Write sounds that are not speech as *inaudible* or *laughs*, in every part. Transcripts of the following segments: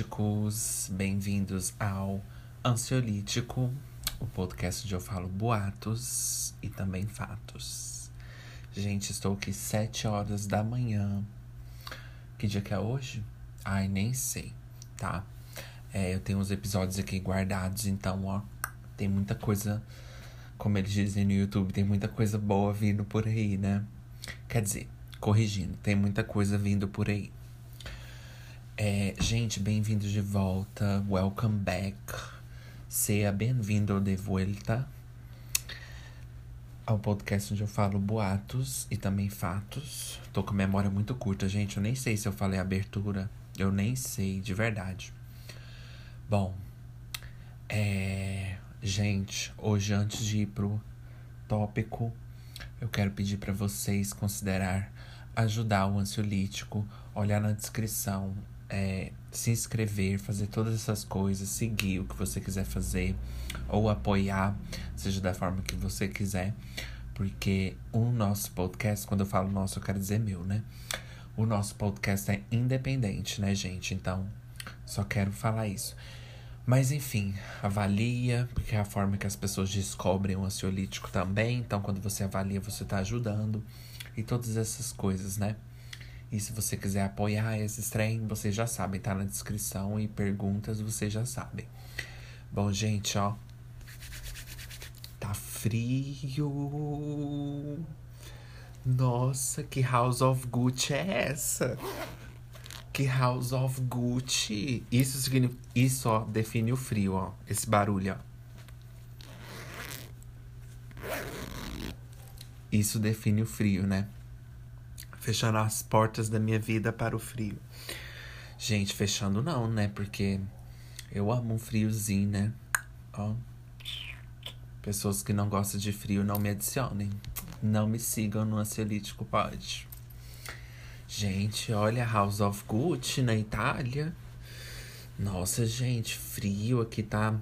ansiolíticos, bem-vindos ao Ansiolítico, o podcast onde eu falo boatos e também fatos. Gente, estou aqui sete horas da manhã. Que dia que é hoje? Ai, nem sei, tá? É, eu tenho uns episódios aqui guardados, então, ó, tem muita coisa, como eles dizem no YouTube, tem muita coisa boa vindo por aí, né? Quer dizer, corrigindo, tem muita coisa vindo por aí. É, gente, bem-vindos de volta. Welcome back. Seja bem-vindo de volta ao podcast onde eu falo boatos e também fatos. Tô com memória muito curta, gente. Eu nem sei se eu falei abertura. Eu nem sei, de verdade. Bom, é. Gente, hoje antes de ir pro tópico, eu quero pedir para vocês considerar ajudar o ansiolítico, olhar na descrição é, se inscrever, fazer todas essas coisas, seguir o que você quiser fazer, ou apoiar, seja da forma que você quiser, porque o nosso podcast, quando eu falo nosso, eu quero dizer meu, né? O nosso podcast é independente, né, gente? Então, só quero falar isso. Mas enfim, avalia, porque é a forma que as pessoas descobrem o ansiolítico também. Então, quando você avalia, você tá ajudando. E todas essas coisas, né? E se você quiser apoiar esse trem, vocês já sabem, tá na descrição e perguntas vocês já sabem. Bom, gente, ó. Tá frio. Nossa, que House of Gucci é essa? Que House of Gucci? Isso significa, isso ó, define o frio, ó. Esse barulho, ó. Isso define o frio, né? Fechando as portas da minha vida para o frio. Gente, fechando não, né? Porque eu amo um friozinho, né? Ó. Pessoas que não gostam de frio não me adicionem. Não me sigam no ansiolítico, pode. Gente, olha House of Gucci na Itália. Nossa, gente, frio aqui tá,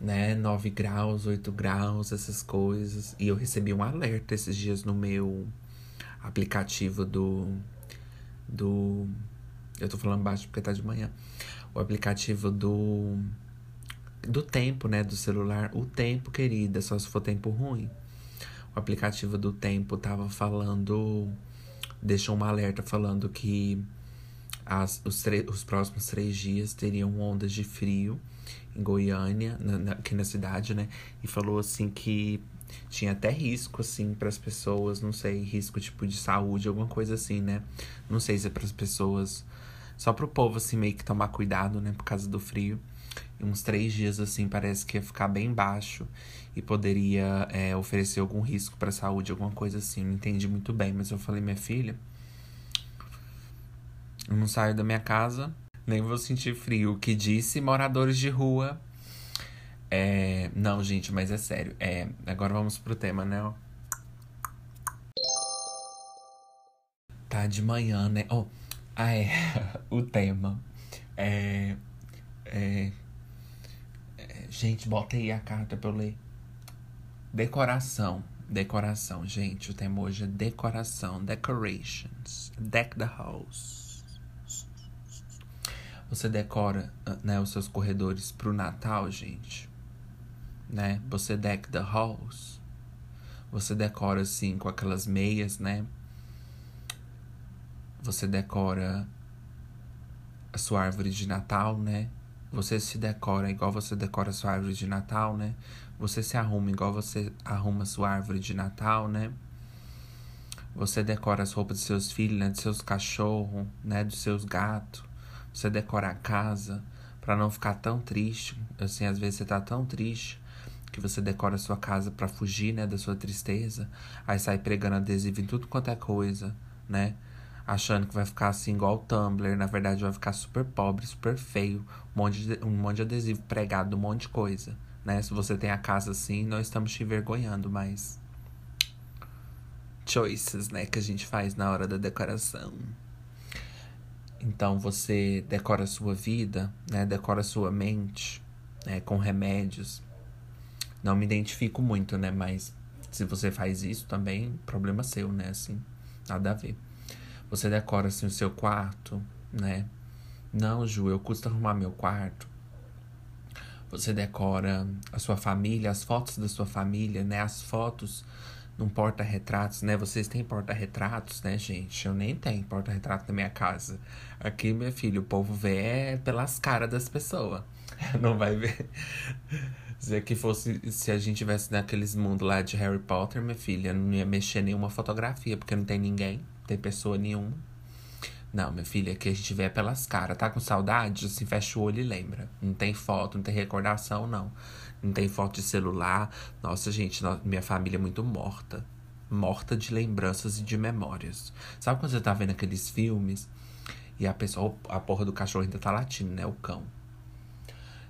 né? 9 graus, 8 graus, essas coisas. E eu recebi um alerta esses dias no meu aplicativo do. do. Eu tô falando baixo porque tá de manhã. O aplicativo do. Do tempo, né? Do celular. O tempo, querida, só se for tempo ruim. O aplicativo do tempo tava falando. Deixou um alerta falando que as, os, os próximos três dias teriam ondas de frio em Goiânia, na, na, aqui na cidade, né? E falou assim que tinha até risco, assim, para as pessoas, não sei, risco tipo de saúde, alguma coisa assim, né? Não sei se é para as pessoas, só pro povo, assim, meio que tomar cuidado, né, por causa do frio. E uns três dias, assim, parece que ia ficar bem baixo e poderia é, oferecer algum risco para a saúde, alguma coisa assim. Não entendi muito bem, mas eu falei, minha filha, eu não saio da minha casa, nem vou sentir frio. O que disse moradores de rua é, não, gente, mas é sério. É, agora vamos pro tema, né? Tá de manhã, né? Oh, ah, é. *laughs* o tema. É, é, é, Gente, bota aí a carta pra eu ler. Decoração. Decoração, gente. O tema hoje é decoração. Decorations. Deck the house. Você decora né, os seus corredores pro Natal, gente? Né? Você deck the halls. Você decora assim com aquelas meias, né? Você decora a sua árvore de Natal, né? Você se decora igual você decora a sua árvore de Natal, né? Você se arruma igual você arruma a sua árvore de Natal, né? Você decora as roupas dos seus filhos, né? Dos seus cachorros, né? Dos seus gatos. Você decora a casa para não ficar tão triste. Assim, às vezes você tá tão triste que você decora a sua casa para fugir, né, da sua tristeza, aí sai pregando adesivo em tudo quanto é coisa, né? Achando que vai ficar assim igual o Tumblr, na verdade vai ficar super pobre, super feio, um monte de, um monte de adesivo pregado, um monte de coisa, né? Se você tem a casa assim, nós estamos te envergonhando, mas choices, né, que a gente faz na hora da decoração. Então você decora a sua vida, né? Decora a sua mente, né, com remédios, não me identifico muito, né? Mas se você faz isso também, problema seu, né? Assim, nada a ver. Você decora assim o seu quarto, né? Não, Ju, eu custo arrumar meu quarto. Você decora a sua família, as fotos da sua família, né? As fotos num porta-retratos, né? Vocês têm porta-retratos, né, gente? Eu nem tenho porta-retrato na minha casa. Aqui, meu filho, o povo vê é pelas caras das pessoas. *laughs* Não vai ver. Se aqui fosse, se a gente tivesse naqueles mundos lá de Harry Potter, minha filha, não ia mexer nenhuma fotografia, porque não tem ninguém, não tem pessoa nenhuma. Não, minha filha, aqui a gente vê pelas caras. Tá com saudade? Assim, fecha o olho e lembra. Não tem foto, não tem recordação, não. Não tem foto de celular. Nossa, gente, minha família é muito morta. Morta de lembranças e de memórias. Sabe quando você tá vendo aqueles filmes e a pessoa, a porra do cachorro ainda tá latindo, né? O cão.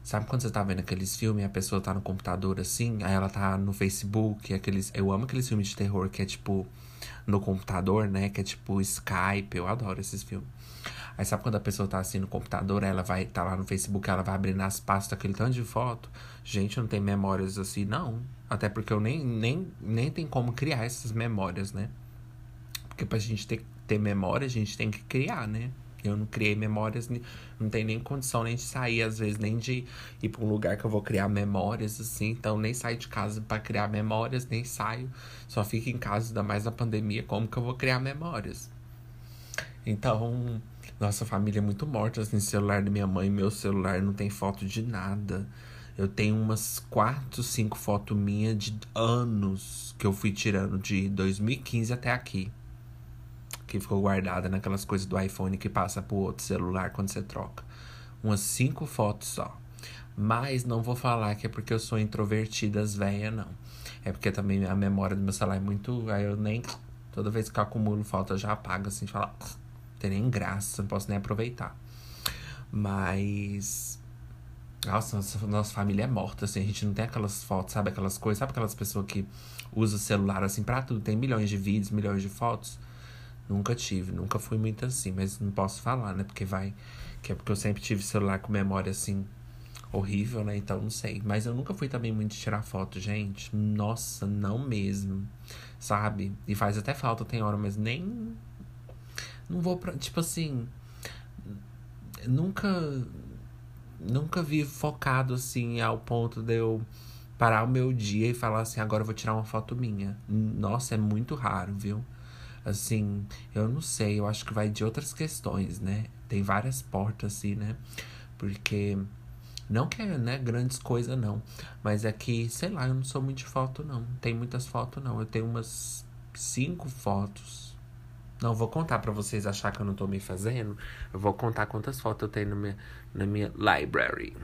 Sabe quando você tá vendo aqueles filmes e a pessoa tá no computador assim, aí ela tá no Facebook, aqueles. Eu amo aqueles filmes de terror que é tipo no computador, né? Que é tipo Skype, eu adoro esses filmes. Aí sabe quando a pessoa tá assim no computador, ela vai tá lá no Facebook, ela vai abrindo as pastas, aquele tanto de foto. Gente, não tem memórias assim, não. Até porque eu nem, nem, nem tem como criar essas memórias, né? Porque pra gente ter, ter memória, a gente tem que criar, né? Eu não criei memórias, não tem nem condição nem de sair, às vezes, nem de ir para um lugar que eu vou criar memórias, assim. Então, nem saio de casa para criar memórias, nem saio. Só fico em casa, ainda mais na pandemia, como que eu vou criar memórias? Então, nossa família é muito morta, assim, celular da minha mãe, meu celular não tem foto de nada. Eu tenho umas quatro, cinco fotos minhas de anos que eu fui tirando de 2015 até aqui que ficou guardada naquelas coisas do iPhone que passa pro outro celular quando você troca. Umas cinco fotos só. Mas não vou falar que é porque eu sou introvertida, as véia, não. É porque também a memória do meu celular é muito. Aí eu nem. Toda vez que eu acumulo foto, eu já apago assim, fala. Não tem nem graça, não posso nem aproveitar. Mas. Nossa, nossa, nossa família é morta, assim. A gente não tem aquelas fotos, sabe? Aquelas coisas. Sabe aquelas pessoas que usam celular assim pra tudo? Tem milhões de vídeos, milhões de fotos. Nunca tive, nunca fui muito assim, mas não posso falar, né? Porque vai. Que é porque eu sempre tive celular com memória assim horrível, né? Então não sei. Mas eu nunca fui também muito tirar foto, gente. Nossa, não mesmo. Sabe? E faz até falta, tem hora, mas nem. Não vou pra. Tipo assim. Nunca. Nunca vi focado assim ao ponto de eu parar o meu dia e falar assim: agora eu vou tirar uma foto minha. Nossa, é muito raro, viu? Assim, eu não sei, eu acho que vai de outras questões, né? Tem várias portas, assim, né? Porque. Não que é, né, grandes coisas, não. Mas é que, sei lá, eu não sou muito de foto, não. Tem muitas fotos, não. Eu tenho umas cinco fotos. Não, vou contar para vocês achar que eu não tô me fazendo. Eu vou contar quantas fotos eu tenho na minha, na minha library.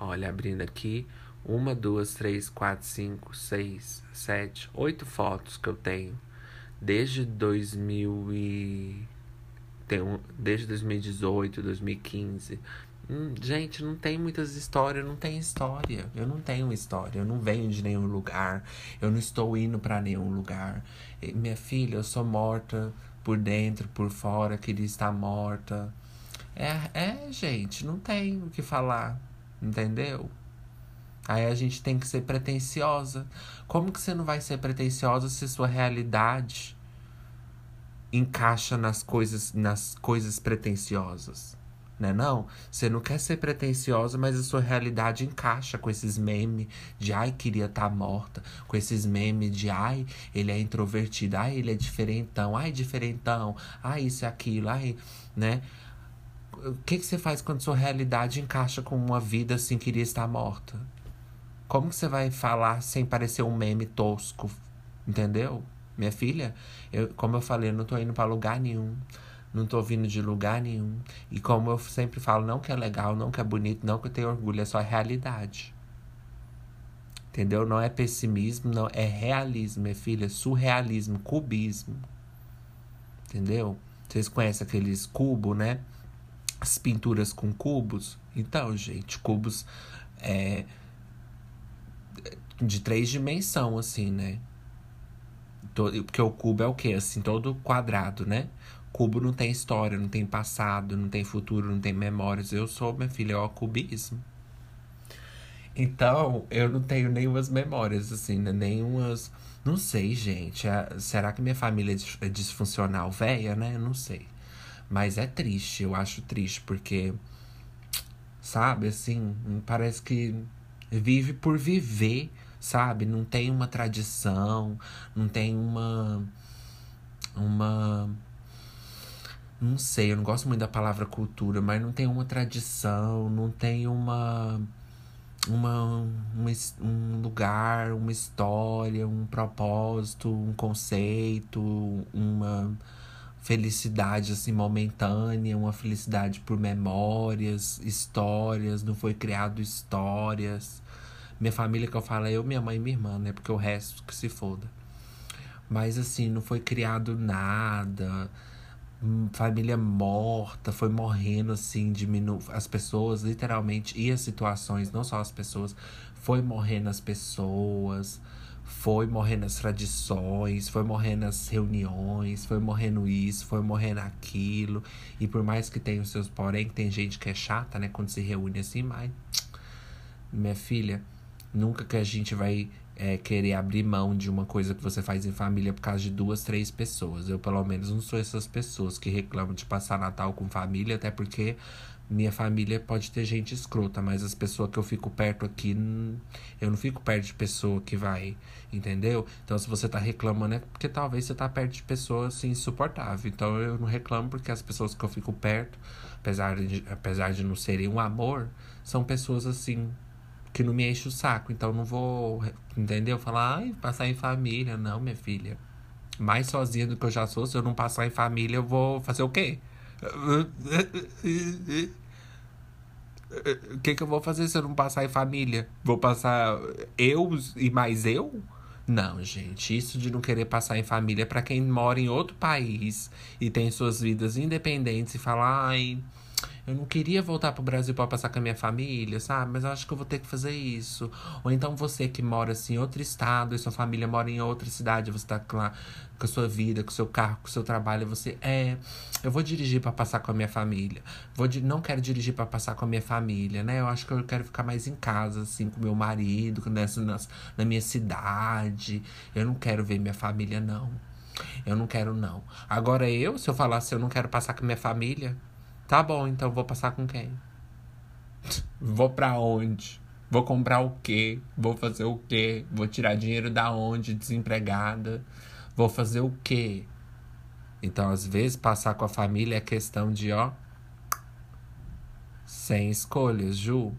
Olha, abrindo aqui. Uma, duas, três, quatro, cinco, seis, sete, oito fotos que eu tenho desde 2000 e tem um, desde 2018, 2015. Hum, gente, não tem muitas histórias, não tem história. Eu não tenho história, eu não venho de nenhum lugar, eu não estou indo para nenhum lugar. E, minha filha, eu sou morta por dentro, por fora, queria estar morta. É, é, gente, não tem o que falar, entendeu? Aí a gente tem que ser pretensiosa. Como que você não vai ser pretensiosa se sua realidade encaixa nas coisas, nas coisas pretensiosas? Né não? Você não quer ser pretensiosa, mas a sua realidade encaixa com esses memes de ai, queria estar tá morta, com esses memes de ai, ele é introvertido, ai, ele é diferentão, ai, diferentão, ai, isso e aquilo, ai, né? O que, que você faz quando sua realidade encaixa com uma vida assim, queria estar morta? Como que você vai falar sem parecer um meme tosco? Entendeu? Minha filha, eu, como eu falei, eu não tô indo para lugar nenhum. Não tô vindo de lugar nenhum. E como eu sempre falo, não que é legal, não que é bonito, não que eu tenho orgulho, é só realidade. Entendeu? Não é pessimismo, não, é realismo, minha filha, surrealismo, cubismo. Entendeu? Vocês conhecem aqueles cubos, né? As pinturas com cubos. Então, gente, cubos é de três dimensões, assim, né? Porque o cubo é o quê? Assim, todo quadrado, né? Cubo não tem história, não tem passado, não tem futuro, não tem memórias. Eu sou, minha filha, é o cubismo. Então, eu não tenho nenhumas memórias, assim, né? Nenhumas. Não sei, gente. será que minha família é, é disfuncional, velha, né? Não sei. Mas é triste, eu acho triste, porque, sabe, assim, parece que vive por viver, sabe? Não tem uma tradição, não tem uma. Uma. Não sei, eu não gosto muito da palavra cultura, mas não tem uma tradição, não tem uma. Uma, uma, um lugar, uma história, um propósito, um conceito, uma felicidade assim momentânea, uma felicidade por memórias, histórias, não foi criado histórias. Minha família que eu falo é eu, minha mãe e minha irmã, né? Porque o resto que se foda. Mas assim, não foi criado nada. Hum, família morta, foi morrendo assim, diminu as pessoas, literalmente, e as situações, não só as pessoas, foi morrendo as pessoas foi morrendo as tradições, foi morrendo as reuniões, foi morrendo isso, foi morrendo aquilo. E por mais que tenha os seus porém, tem gente que é chata, né, quando se reúne assim, mas. Minha filha, nunca que a gente vai é, querer abrir mão de uma coisa que você faz em família por causa de duas, três pessoas. Eu, pelo menos, não sou essas pessoas que reclamam de passar Natal com família, até porque minha família pode ter gente escrota, mas as pessoas que eu fico perto aqui, eu não fico perto de pessoa que vai, entendeu? Então, se você tá reclamando, é porque talvez você tá perto de pessoas assim, insuportável. Então, eu não reclamo porque as pessoas que eu fico perto, apesar de, apesar de não serem um amor, são pessoas assim, que não me enchem o saco. Então, não vou, entendeu? Falar, ai, passar em família. Não, minha filha. Mais sozinha do que eu já sou, se eu não passar em família, eu vou fazer o quê? O que, que eu vou fazer se eu não passar em família? Vou passar eu e mais eu? Não, gente, isso de não querer passar em família para quem mora em outro país e tem suas vidas independentes e fala, ai, eu não queria voltar pro Brasil para passar com a minha família, sabe? Mas eu acho que eu vou ter que fazer isso. Ou então você que mora assim em outro estado e sua família mora em outra cidade, você tá lá com a sua vida, com o seu carro, com o seu trabalho, você é, eu vou dirigir para passar com a minha família. Vou não quero dirigir para passar com a minha família, né? Eu acho que eu quero ficar mais em casa assim com meu marido, nessa na minha cidade. Eu não quero ver minha família não. Eu não quero não. Agora eu, se eu falasse eu não quero passar com minha família, Tá bom, então vou passar com quem? vou para onde? Vou comprar o quê? Vou fazer o quê? Vou tirar dinheiro da onde? Desempregada? Vou fazer o quê? Então, às vezes, passar com a família é questão de, ó, sem escolhas, Ju.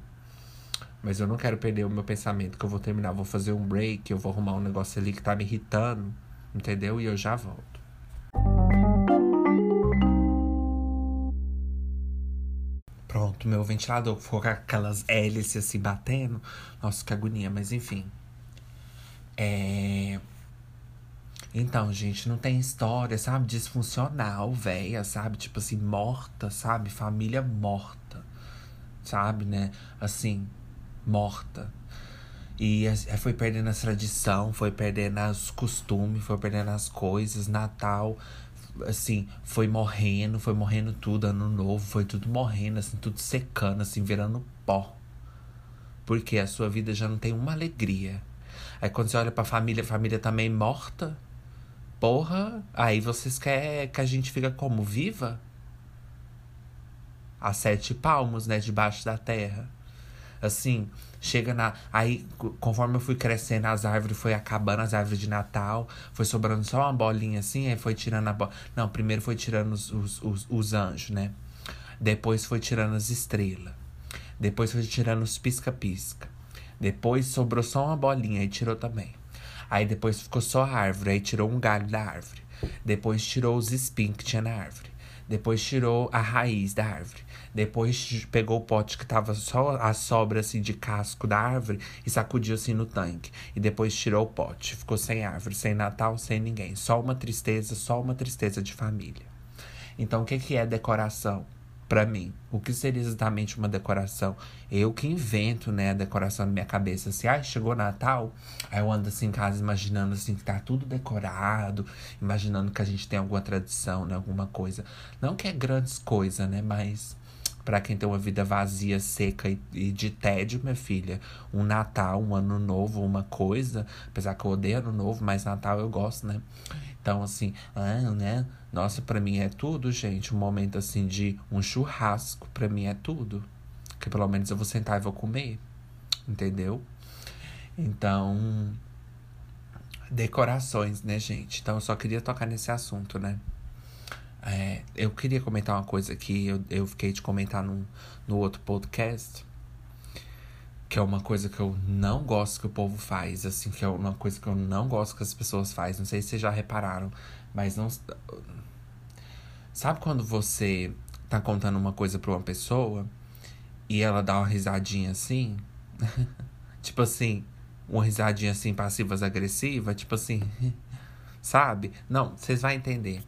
Mas eu não quero perder o meu pensamento, que eu vou terminar, vou fazer um break, eu vou arrumar um negócio ali que tá me irritando, entendeu? E eu já volto. Pronto, meu ventilador com aquelas hélices assim batendo. Nossa, que agonia, mas enfim. É. Então, gente, não tem história, sabe? Disfuncional, velha, sabe? Tipo assim, morta, sabe? Família morta, sabe, né? Assim, morta. E foi perdendo a tradição, foi perdendo os costumes, foi perdendo as coisas. Natal assim, foi morrendo, foi morrendo tudo, ano novo, foi tudo morrendo, assim, tudo secando, assim, virando pó. Porque a sua vida já não tem uma alegria. Aí quando você olha pra família, a família tá morta. Porra, aí vocês querem que a gente fica como? Viva? A sete palmos, né, debaixo da terra. Assim, chega na. Aí, conforme eu fui crescendo, as árvores foi acabando, as árvores de Natal, foi sobrando só uma bolinha assim, aí foi tirando a bola. Não, primeiro foi tirando os, os, os, os anjos, né? Depois foi tirando as estrelas. Depois foi tirando os pisca-pisca. Depois sobrou só uma bolinha, aí tirou também. Aí depois ficou só a árvore, aí tirou um galho da árvore. Depois tirou os espinhos que tinha na árvore. Depois tirou a raiz da árvore. Depois pegou o pote que tava só a sobra assim de casco da árvore e sacudiu assim no tanque. E depois tirou o pote. Ficou sem árvore, sem Natal, sem ninguém. Só uma tristeza, só uma tristeza de família. Então o que, que é decoração? para mim. O que seria exatamente uma decoração? Eu que invento, né, a decoração na minha cabeça. Assim, ah, chegou Natal, aí eu ando assim em casa imaginando assim que tá tudo decorado, imaginando que a gente tem alguma tradição, né, alguma coisa. Não que é grandes coisas, né, mas Para quem tem uma vida vazia, seca e, e, de tédio, minha filha, um Natal, um Ano Novo, uma coisa. Apesar que eu odeio Ano Novo, mas Natal eu gosto, né? Então, assim, ah, né? Nossa, para mim é tudo, gente. Um momento assim de um churrasco, para mim é tudo. Que pelo menos eu vou sentar e vou comer. Entendeu? Então, decorações, né, gente? Então eu só queria tocar nesse assunto, né? É, eu queria comentar uma coisa que eu, eu fiquei de comentar no, no outro podcast. Que é uma coisa que eu não gosto que o povo faz, assim, que é uma coisa que eu não gosto que as pessoas fazem. Não sei se vocês já repararam, mas não. Sabe quando você tá contando uma coisa pra uma pessoa e ela dá uma risadinha assim? *laughs* tipo assim, uma risadinha assim, passivas agressiva, tipo assim, *laughs* sabe? Não, vocês vão entender.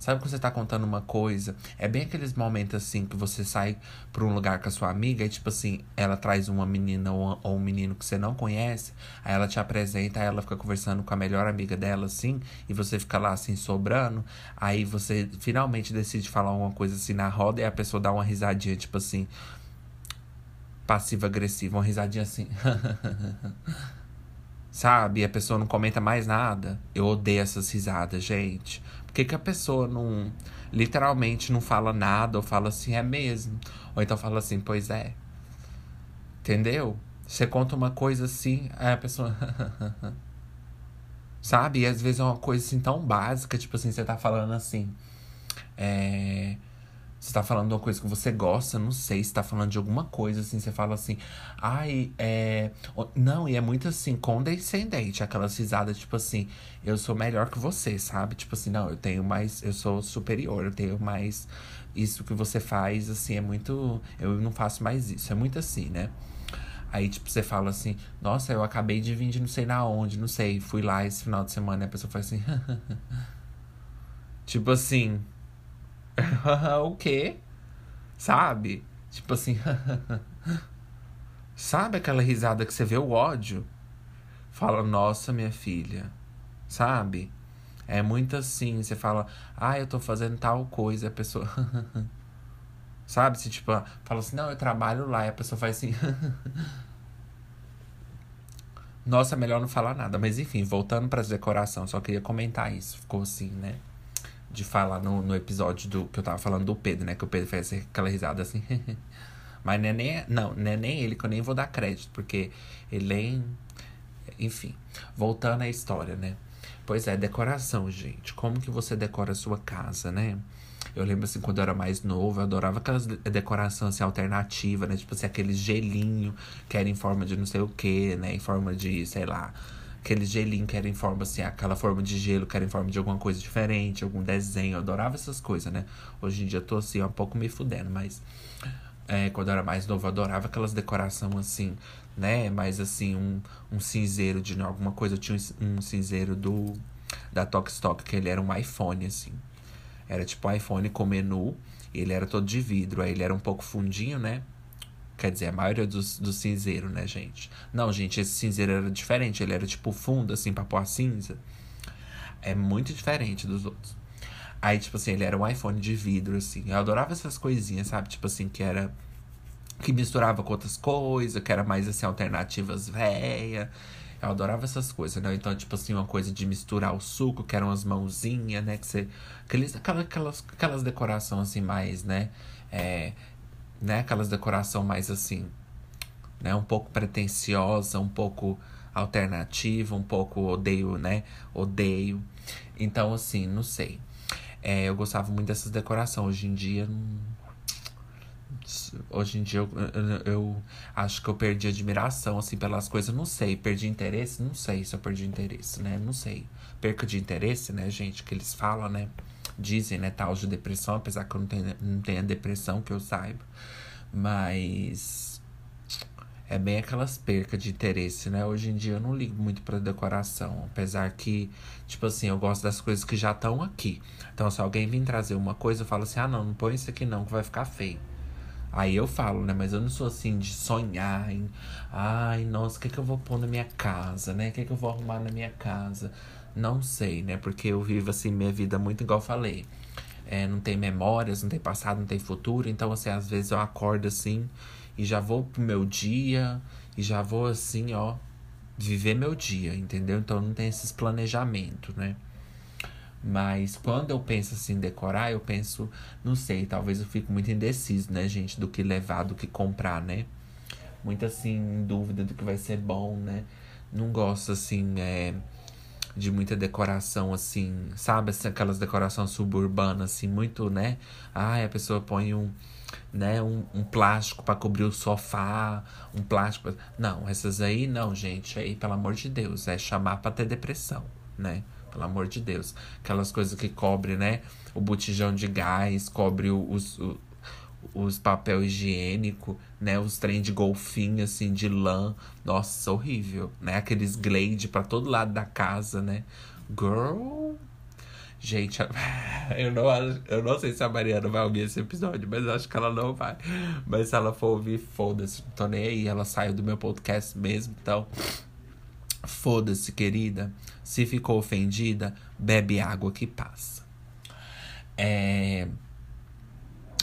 Sabe quando você tá contando uma coisa? É bem aqueles momentos assim que você sai pra um lugar com a sua amiga e, tipo assim, ela traz uma menina ou, ou um menino que você não conhece, aí ela te apresenta, aí ela fica conversando com a melhor amiga dela, assim, e você fica lá assim, sobrando. Aí você finalmente decide falar uma coisa assim na roda e a pessoa dá uma risadinha, tipo assim, passiva-agressiva, uma risadinha assim. *laughs* Sabe? A pessoa não comenta mais nada. Eu odeio essas risadas, gente. Por que, que a pessoa não. Literalmente não fala nada ou fala assim, é mesmo? Ou então fala assim, pois é. Entendeu? Você conta uma coisa assim, aí a pessoa. *laughs* Sabe? E às vezes é uma coisa assim tão básica, tipo assim, você tá falando assim. É você tá falando de uma coisa que você gosta, não sei, você tá falando de alguma coisa, assim, você fala assim, ai, é. Não, e é muito assim, condescendente, aquelas risadas, tipo assim, eu sou melhor que você, sabe? Tipo assim, não, eu tenho mais, eu sou superior, eu tenho mais. Isso que você faz, assim, é muito. Eu não faço mais isso, é muito assim, né? Aí, tipo, você fala assim, nossa, eu acabei de vir de não sei na onde, não sei, fui lá esse final de semana, e a pessoa faz assim. *laughs* tipo assim. *laughs* o quê? Sabe? Tipo assim. *laughs* Sabe aquela risada que você vê o ódio? Fala, nossa, minha filha. Sabe? É muito assim. Você fala, ah, eu tô fazendo tal coisa. a pessoa. *laughs* Sabe? Se tipo, fala assim, não, eu trabalho lá. E a pessoa faz assim. Nossa, melhor não falar nada. Mas enfim, voltando para as decorações, só queria comentar isso. Ficou assim, né? De falar no, no episódio do que eu tava falando do Pedro, né? Que o Pedro fez aquela risada assim. *laughs* Mas não é, nem, não, não é nem ele que eu nem vou dar crédito, porque ele nem. Enfim, voltando à história, né? Pois é, decoração, gente. Como que você decora a sua casa, né? Eu lembro assim, quando eu era mais novo, eu adorava aquelas decorações assim, alternativas, né? Tipo assim, aquele gelinho que era em forma de não sei o que, né? Em forma de, sei lá, aquele gelinho que era em forma assim, aquela forma de gelo que era em forma de alguma coisa diferente, algum desenho. Eu adorava essas coisas, né? Hoje em dia eu tô assim, um pouco me fudendo, mas é, quando eu era mais novo, eu adorava aquelas decorações assim, né? Mais assim, um, um cinzeiro de alguma coisa. Eu tinha um cinzeiro do da Tokstok, que ele era um iPhone, assim. Era tipo um iPhone com menu. Ele era todo de vidro, aí ele era um pouco fundinho, né? Quer dizer, a maioria dos, do cinzeiro, né, gente? Não, gente, esse cinzeiro era diferente. Ele era tipo fundo, assim, pra pôr cinza. É muito diferente dos outros. Aí, tipo assim, ele era um iPhone de vidro, assim. Eu adorava essas coisinhas, sabe? Tipo assim, que era. Que misturava com outras coisas, que era mais assim, alternativas véia. Eu adorava essas coisas, né? Então, tipo assim, uma coisa de misturar o suco, que eram as mãozinhas, né? Que você. Aquelas, aquelas, aquelas decorações assim, mais, né? É, né? Aquelas decoração mais assim, né? Um pouco pretensiosa, um pouco alternativa, um pouco odeio, né? Odeio. Então, assim, não sei. É, eu gostava muito dessas decorações. Hoje em dia, hoje em dia eu, eu, eu, acho que eu perdi admiração assim pelas coisas, não sei, perdi interesse, não sei se eu perdi interesse, né? Não sei. Perca de interesse, né, gente, que eles falam, né? Dizem, né, tal de depressão, apesar que eu não tenha, não depressão que eu saiba. Mas é bem aquelas percas de interesse, né? Hoje em dia eu não ligo muito pra decoração. Apesar que, tipo assim, eu gosto das coisas que já estão aqui. Então, se alguém vir trazer uma coisa, eu falo assim: ah, não, não põe isso aqui não, que vai ficar feio. Aí eu falo, né? Mas eu não sou assim de sonhar em. Ai, nossa, o que, que eu vou pôr na minha casa, né? O que, que eu vou arrumar na minha casa? Não sei, né? Porque eu vivo assim minha vida muito igual eu falei. é, não tem memórias, não tem passado, não tem futuro. Então, assim, às vezes eu acordo assim e já vou pro meu dia e já vou assim, ó, viver meu dia, entendeu? Então não tem esses planejamentos, né? Mas quando eu penso assim em decorar, eu penso, não sei, talvez eu fico muito indeciso, né, gente, do que levar, do que comprar, né? Muito assim, em dúvida do que vai ser bom, né? Não gosto assim, é, de muita decoração assim, sabe? Assim, aquelas decorações suburbanas, assim, muito, né? Ai, a pessoa põe um, né, um, um plástico para cobrir o sofá, um plástico. Pra... Não, essas aí não, gente. Aí, pelo amor de Deus, é chamar para ter depressão, né? Pelo amor de Deus. Aquelas coisas que cobre, né? O botijão de gás, cobre os, os, os papel higiênico, né? Os trem de golfinho, assim, de lã. Nossa, horrível, né? Aqueles glade para todo lado da casa, né? Girl, Gente, *laughs* eu não, eu não sei se a Mariana vai ouvir esse episódio, mas acho que ela não vai. Mas se ela for ouvir, foda-se. Não tô nem aí. Ela saiu do meu podcast mesmo, então. Foda-se, querida. Se ficou ofendida, bebe água que passa. É.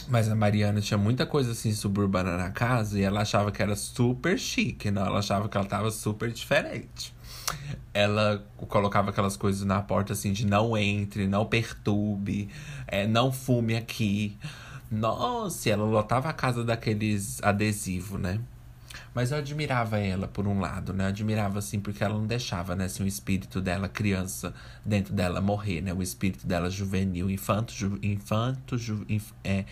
Mas a Mariana tinha muita coisa assim suburbana na casa e ela achava que era super chique, não? Ela achava que ela tava super diferente ela colocava aquelas coisas na porta assim de não entre, não perturbe, é, não fume aqui. Nossa, ela lotava a casa daqueles adesivos, né? Mas eu admirava ela por um lado, né? Eu admirava assim porque ela não deixava, né, assim, o espírito dela criança dentro dela morrer, né? O espírito dela juvenil, infanto, ju, infanto, ju, inf, é,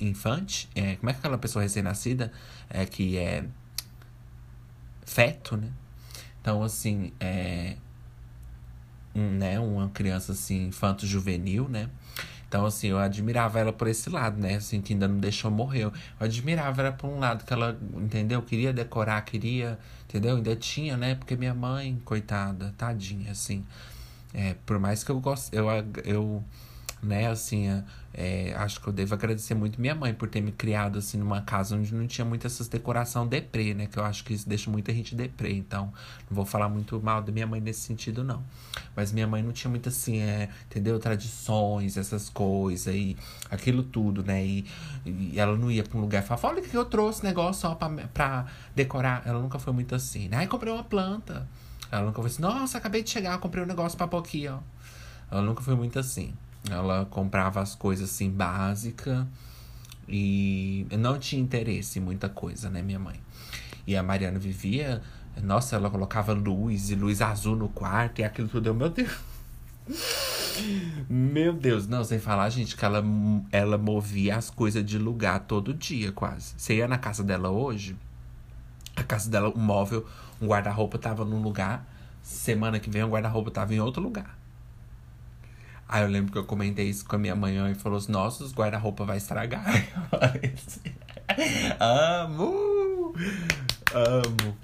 infante, é, como é que aquela pessoa recém-nascida é que é feto, né? Então, assim, é. Um, né, uma criança assim, infanto-juvenil, né? Então, assim, eu admirava ela por esse lado, né? Assim, que ainda não deixou morrer. Eu admirava ela por um lado, que ela, entendeu? Queria decorar, queria, entendeu? Ainda tinha, né? Porque minha mãe, coitada, tadinha, assim. É, por mais que eu goste, eu, eu né? Assim, é, é, acho que eu devo agradecer muito minha mãe por ter me criado, assim, numa casa onde não tinha muita essas decoração deprê, né? Que eu acho que isso deixa muita gente deprê. Então, não vou falar muito mal da minha mãe nesse sentido, não. Mas minha mãe não tinha muito, assim, é, entendeu? Tradições, essas coisas e aquilo tudo, né? E, e ela não ia pra um lugar e falava, olha que eu trouxe negócio só pra, pra decorar. Ela nunca foi muito assim, né? Aí comprei uma planta. Ela nunca foi assim, nossa, acabei de chegar, comprei um negócio pra pôr aqui, ó. Ela nunca foi muito assim. Ela comprava as coisas assim básicas e não tinha interesse em muita coisa, né, minha mãe. E a Mariana vivia, nossa, ela colocava luz e luz azul no quarto e aquilo tudo. Eu, meu Deus. *laughs* Meu Deus, não, sem falar, gente, que ela, ela movia as coisas de lugar todo dia, quase. Você ia na casa dela hoje, a casa dela, o móvel, um guarda-roupa tava num lugar, semana que vem o guarda-roupa tava em outro lugar. Aí eu lembro que eu comentei isso com a minha mãe e falou assim: Nossa, os guarda-roupa vai estragar. *laughs* amo! Amo!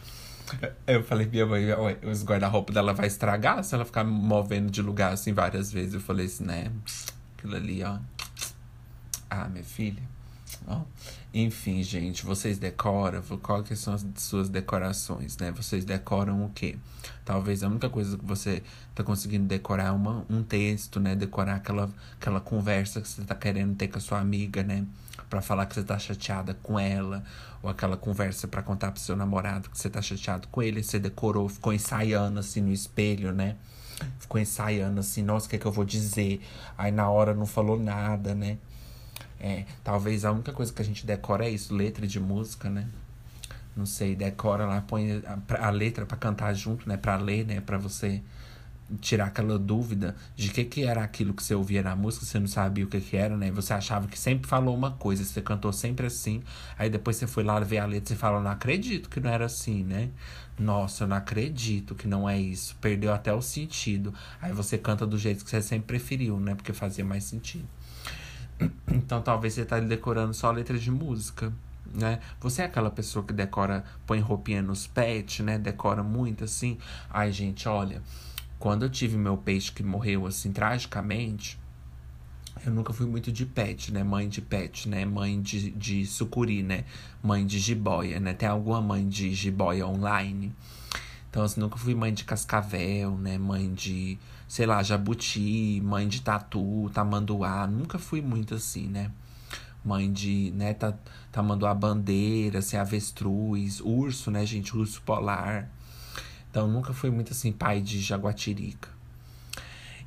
Eu falei, minha mãe, os guarda-roupa dela vai estragar se ela ficar movendo de lugar assim várias vezes. Eu falei assim, né? Aquilo ali, ó. Ah, minha filha. Ó. Enfim, gente, vocês decoram? Que são as suas decorações, né? Vocês decoram o quê? Talvez a única coisa que você tá conseguindo decorar é um texto, né? Decorar aquela, aquela conversa que você tá querendo ter com a sua amiga, né? Pra falar que você tá chateada com ela. Ou aquela conversa para contar pro seu namorado que você tá chateado com ele. Você decorou, ficou ensaiando assim no espelho, né? Ficou ensaiando assim, nossa, o que é que eu vou dizer? Aí na hora não falou nada, né? É, talvez a única coisa que a gente decora é isso, letra de música, né? Não sei, decora lá, põe a, a letra para cantar junto, né? Para ler, né? Para você tirar aquela dúvida de que que era aquilo que você ouvia na música, você não sabia o que que era, né? Você achava que sempre falou uma coisa, você cantou sempre assim, aí depois você foi lá ver a letra e falou, não acredito que não era assim, né? Nossa, eu não acredito que não é isso, perdeu até o sentido. Aí você canta do jeito que você sempre preferiu, né? Porque fazia mais sentido. Então talvez você tá decorando só letras de música, né? Você é aquela pessoa que decora, põe roupinha nos pets, né? Decora muito assim. Ai, gente, olha, quando eu tive meu peixe que morreu assim tragicamente, eu nunca fui muito de pet, né? Mãe de pet, né? Mãe de, de sucuri, né? Mãe de jiboia, né? Tem alguma mãe de jiboia online? Então, assim, nunca fui mãe de cascavel, né? Mãe de, sei lá, jabuti, mãe de tatu, tamanduá. Nunca fui muito assim, né? Mãe de, né, tá, tamanduá bandeira, assim, avestruz, urso, né, gente? Urso polar. Então, nunca fui muito assim, pai de jaguatirica.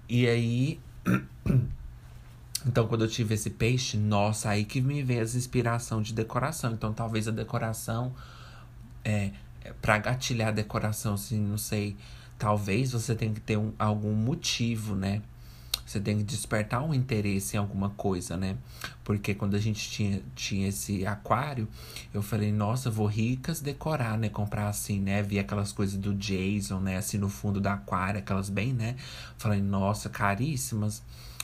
E aí. *clears throat* Então, quando eu tive esse peixe, nossa, aí que me veio as inspiração de decoração. Então, talvez a decoração, é, para gatilhar a decoração, assim, não sei. Talvez você tenha que ter um, algum motivo, né? Você tem que despertar um interesse em alguma coisa, né? Porque quando a gente tinha, tinha esse aquário, eu falei, nossa, vou ricas decorar, né? Comprar assim, né? Vi aquelas coisas do Jason, né? Assim no fundo do aquário, aquelas bem, né? Falei, nossa, caríssimas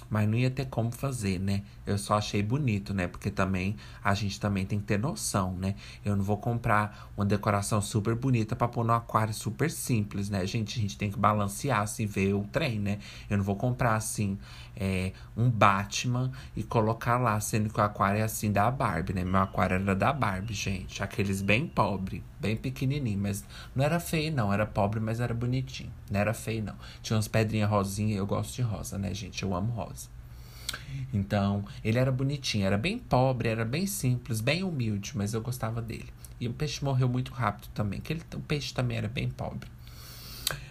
mas não ia ter como fazer, né? Eu só achei bonito, né? Porque também a gente também tem que ter noção, né? Eu não vou comprar uma decoração super bonita para pôr no aquário super simples, né, gente? A gente tem que balancear, assim, ver o trem, né? Eu não vou comprar, assim, é, um Batman e colocar lá, sendo que o aquário é assim da Barbie, né? Meu aquário era da Barbie, gente. Aqueles bem pobre, bem pequenininho, mas não era feio, não. Era pobre, mas era bonitinho. Não era feio, não. Tinha umas pedrinhas rosinhas. Eu gosto de rosa, né, gente? Eu amo rosa. Então, ele era bonitinho, era bem pobre, era bem simples, bem humilde, mas eu gostava dele. E o peixe morreu muito rápido também, que ele, o peixe também era bem pobre.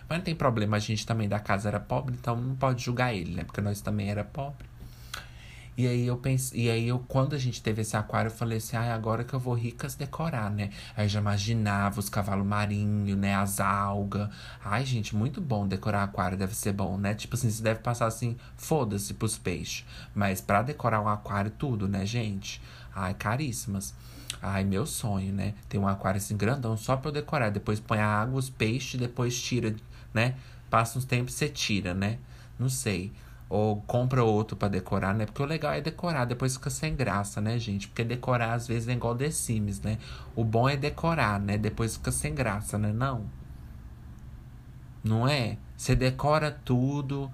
Mas não tem problema, a gente também da casa era pobre, então não pode julgar ele, né? Porque nós também era pobre. E aí eu pensei, e aí eu, quando a gente teve esse aquário, eu falei assim, ah, agora que eu vou ricas decorar, né? Aí já imaginava os cavalos marinhos, né? As algas. Ai, gente, muito bom decorar aquário, deve ser bom, né? Tipo assim, você deve passar assim, foda-se pros peixes. Mas para decorar um aquário, tudo, né, gente? Ai, caríssimas. Ai, meu sonho, né? Tem um aquário assim grandão só pra eu decorar. Depois põe a água, os peixes, depois tira, né? Passa uns tempos e você tira, né? Não sei. Ou compra outro para decorar, né? Porque o legal é decorar, depois fica sem graça, né, gente? Porque decorar às vezes é igual The Sims, né? O bom é decorar, né? Depois fica sem graça, né? Não. Não é? Você decora tudo,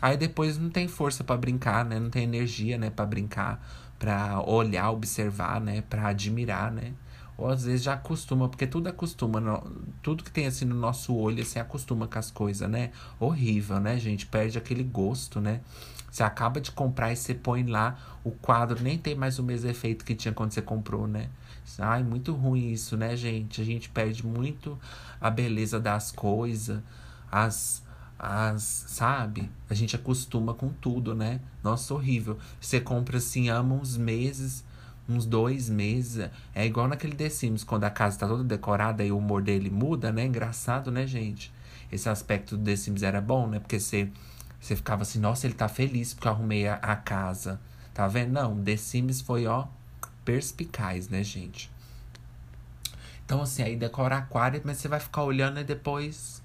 aí depois não tem força para brincar, né? Não tem energia, né, para brincar para olhar, observar, né, para admirar, né? Ou às vezes já acostuma, porque tudo acostuma, tudo que tem assim no nosso olho, assim, acostuma com as coisas, né? Horrível, né, gente? Perde aquele gosto, né? Você acaba de comprar e você põe lá, o quadro nem tem mais o mesmo efeito que tinha quando você comprou, né? Ai, muito ruim isso, né, gente? A gente perde muito a beleza das coisas, as, as, sabe? A gente acostuma com tudo, né? Nossa, horrível. Você compra assim, ama uns meses, uns dois meses. É igual naquele The Sims, quando a casa tá toda decorada e o humor dele muda, né? Engraçado, né, gente? Esse aspecto do The Sims era bom, né? Porque você, você ficava assim, nossa, ele tá feliz porque eu arrumei a, a casa. Tá vendo? Não, The Sims foi, ó, perspicaz, né, gente? Então, assim, aí decora aquário, mas você vai ficar olhando e depois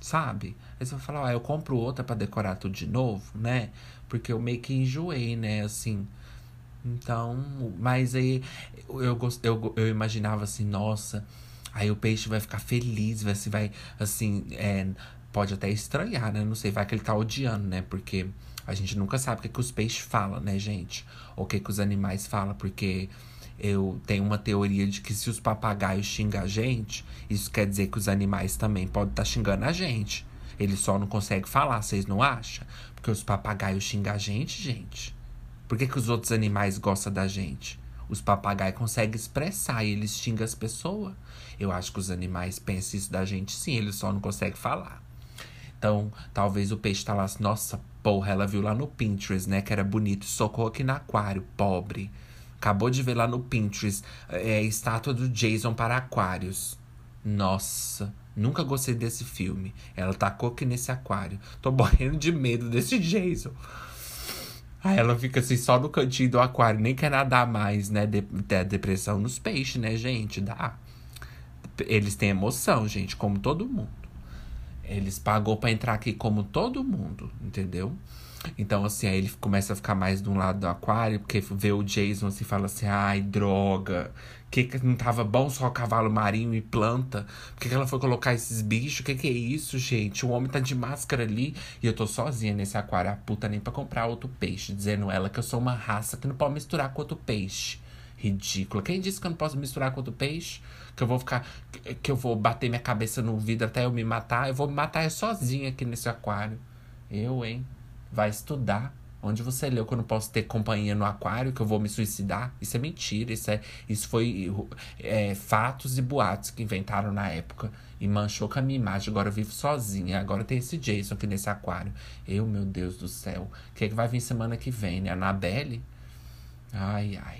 sabe? Aí você vai falar, ah, eu compro outra para decorar tudo de novo, né? Porque eu meio que enjoei, né? Assim. Então, mas aí eu, eu, eu imaginava assim, nossa, aí o peixe vai ficar feliz, vai, vai assim, é, pode até estranhar, né? Não sei, vai que ele tá odiando, né? Porque a gente nunca sabe o que, que os peixes falam, né, gente? Ou o que, que os animais falam, porque eu tenho uma teoria de que se os papagaios xingam a gente, isso quer dizer que os animais também podem estar tá xingando a gente. Eles só não conseguem falar, vocês não acham? Porque os papagaios xingam a gente, gente. Por que, que os outros animais gostam da gente? Os papagaios conseguem expressar e eles xingam as pessoas. Eu acho que os animais pensam isso da gente sim, eles só não conseguem falar. Então, talvez o peixe tá lá nossa, porra, ela viu lá no Pinterest, né, que era bonito, socou aqui no aquário, pobre. Acabou de ver lá no Pinterest é, estátua do Jason para aquários. Nossa, nunca gostei desse filme. Ela tacou aqui nesse aquário. Tô *laughs* morrendo de medo desse Jason. Aí ela fica assim só no cantinho do aquário, nem quer nadar mais, né? De, de depressão nos peixes, né, gente? Dá. Eles têm emoção, gente, como todo mundo. Eles pagou para entrar aqui como todo mundo, entendeu? Então, assim, aí ele começa a ficar mais de um lado do aquário, porque vê o Jason assim fala assim: ai, droga, que, que não tava bom só cavalo marinho e planta? Por que, que ela foi colocar esses bichos? Que que é isso, gente? O homem tá de máscara ali e eu tô sozinha nesse aquário, a puta nem pra comprar outro peixe, dizendo ela que eu sou uma raça que não pode misturar com outro peixe. Ridícula. Quem disse que eu não posso misturar com outro peixe? Que eu vou ficar. Que eu vou bater minha cabeça no vidro até eu me matar? Eu vou me matar sozinha aqui nesse aquário. Eu, hein? Vai estudar. Onde você leu que eu não posso ter companhia no aquário, que eu vou me suicidar? Isso é mentira. Isso, é, isso foi é, fatos e boatos que inventaram na época. E manchou com a minha imagem. Agora eu vivo sozinha. Agora tem esse Jason aqui nesse aquário. Eu, meu Deus do céu. O que, é que vai vir semana que vem, né? Anabelle? Ai, ai.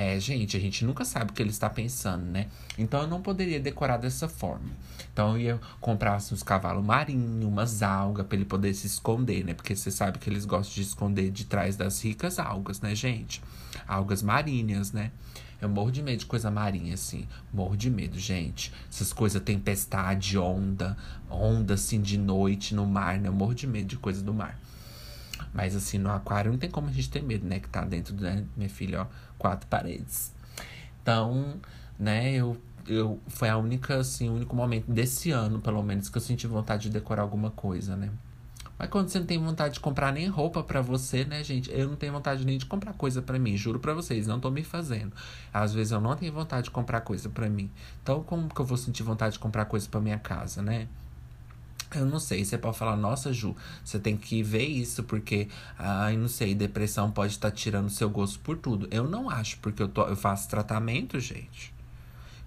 É, gente, a gente nunca sabe o que ele está pensando, né? Então eu não poderia decorar dessa forma. Então eu ia comprar uns cavalos marinhos, umas algas, para ele poder se esconder, né? Porque você sabe que eles gostam de esconder de trás das ricas algas, né, gente? Algas marinhas, né? Eu morro de medo de coisa marinha, assim. Morro de medo, gente. Essas coisas, tempestade, onda, onda assim de noite no mar, né? Eu morro de medo de coisa do mar. Mas assim, no aquário não tem como a gente ter medo, né? Que tá dentro, né, minha filha, ó, quatro paredes. Então, né, eu, eu foi a única, assim, o único momento desse ano, pelo menos, que eu senti vontade de decorar alguma coisa, né? Mas quando você não tem vontade de comprar nem roupa para você, né, gente? Eu não tenho vontade nem de comprar coisa para mim, juro para vocês, não tô me fazendo. Às vezes eu não tenho vontade de comprar coisa para mim. Então, como que eu vou sentir vontade de comprar coisa para minha casa, né? Eu não sei, você pode falar, nossa, Ju, você tem que ver isso, porque, ai, não sei, depressão pode estar tá tirando seu gosto por tudo. Eu não acho, porque eu, tô, eu faço tratamento, gente.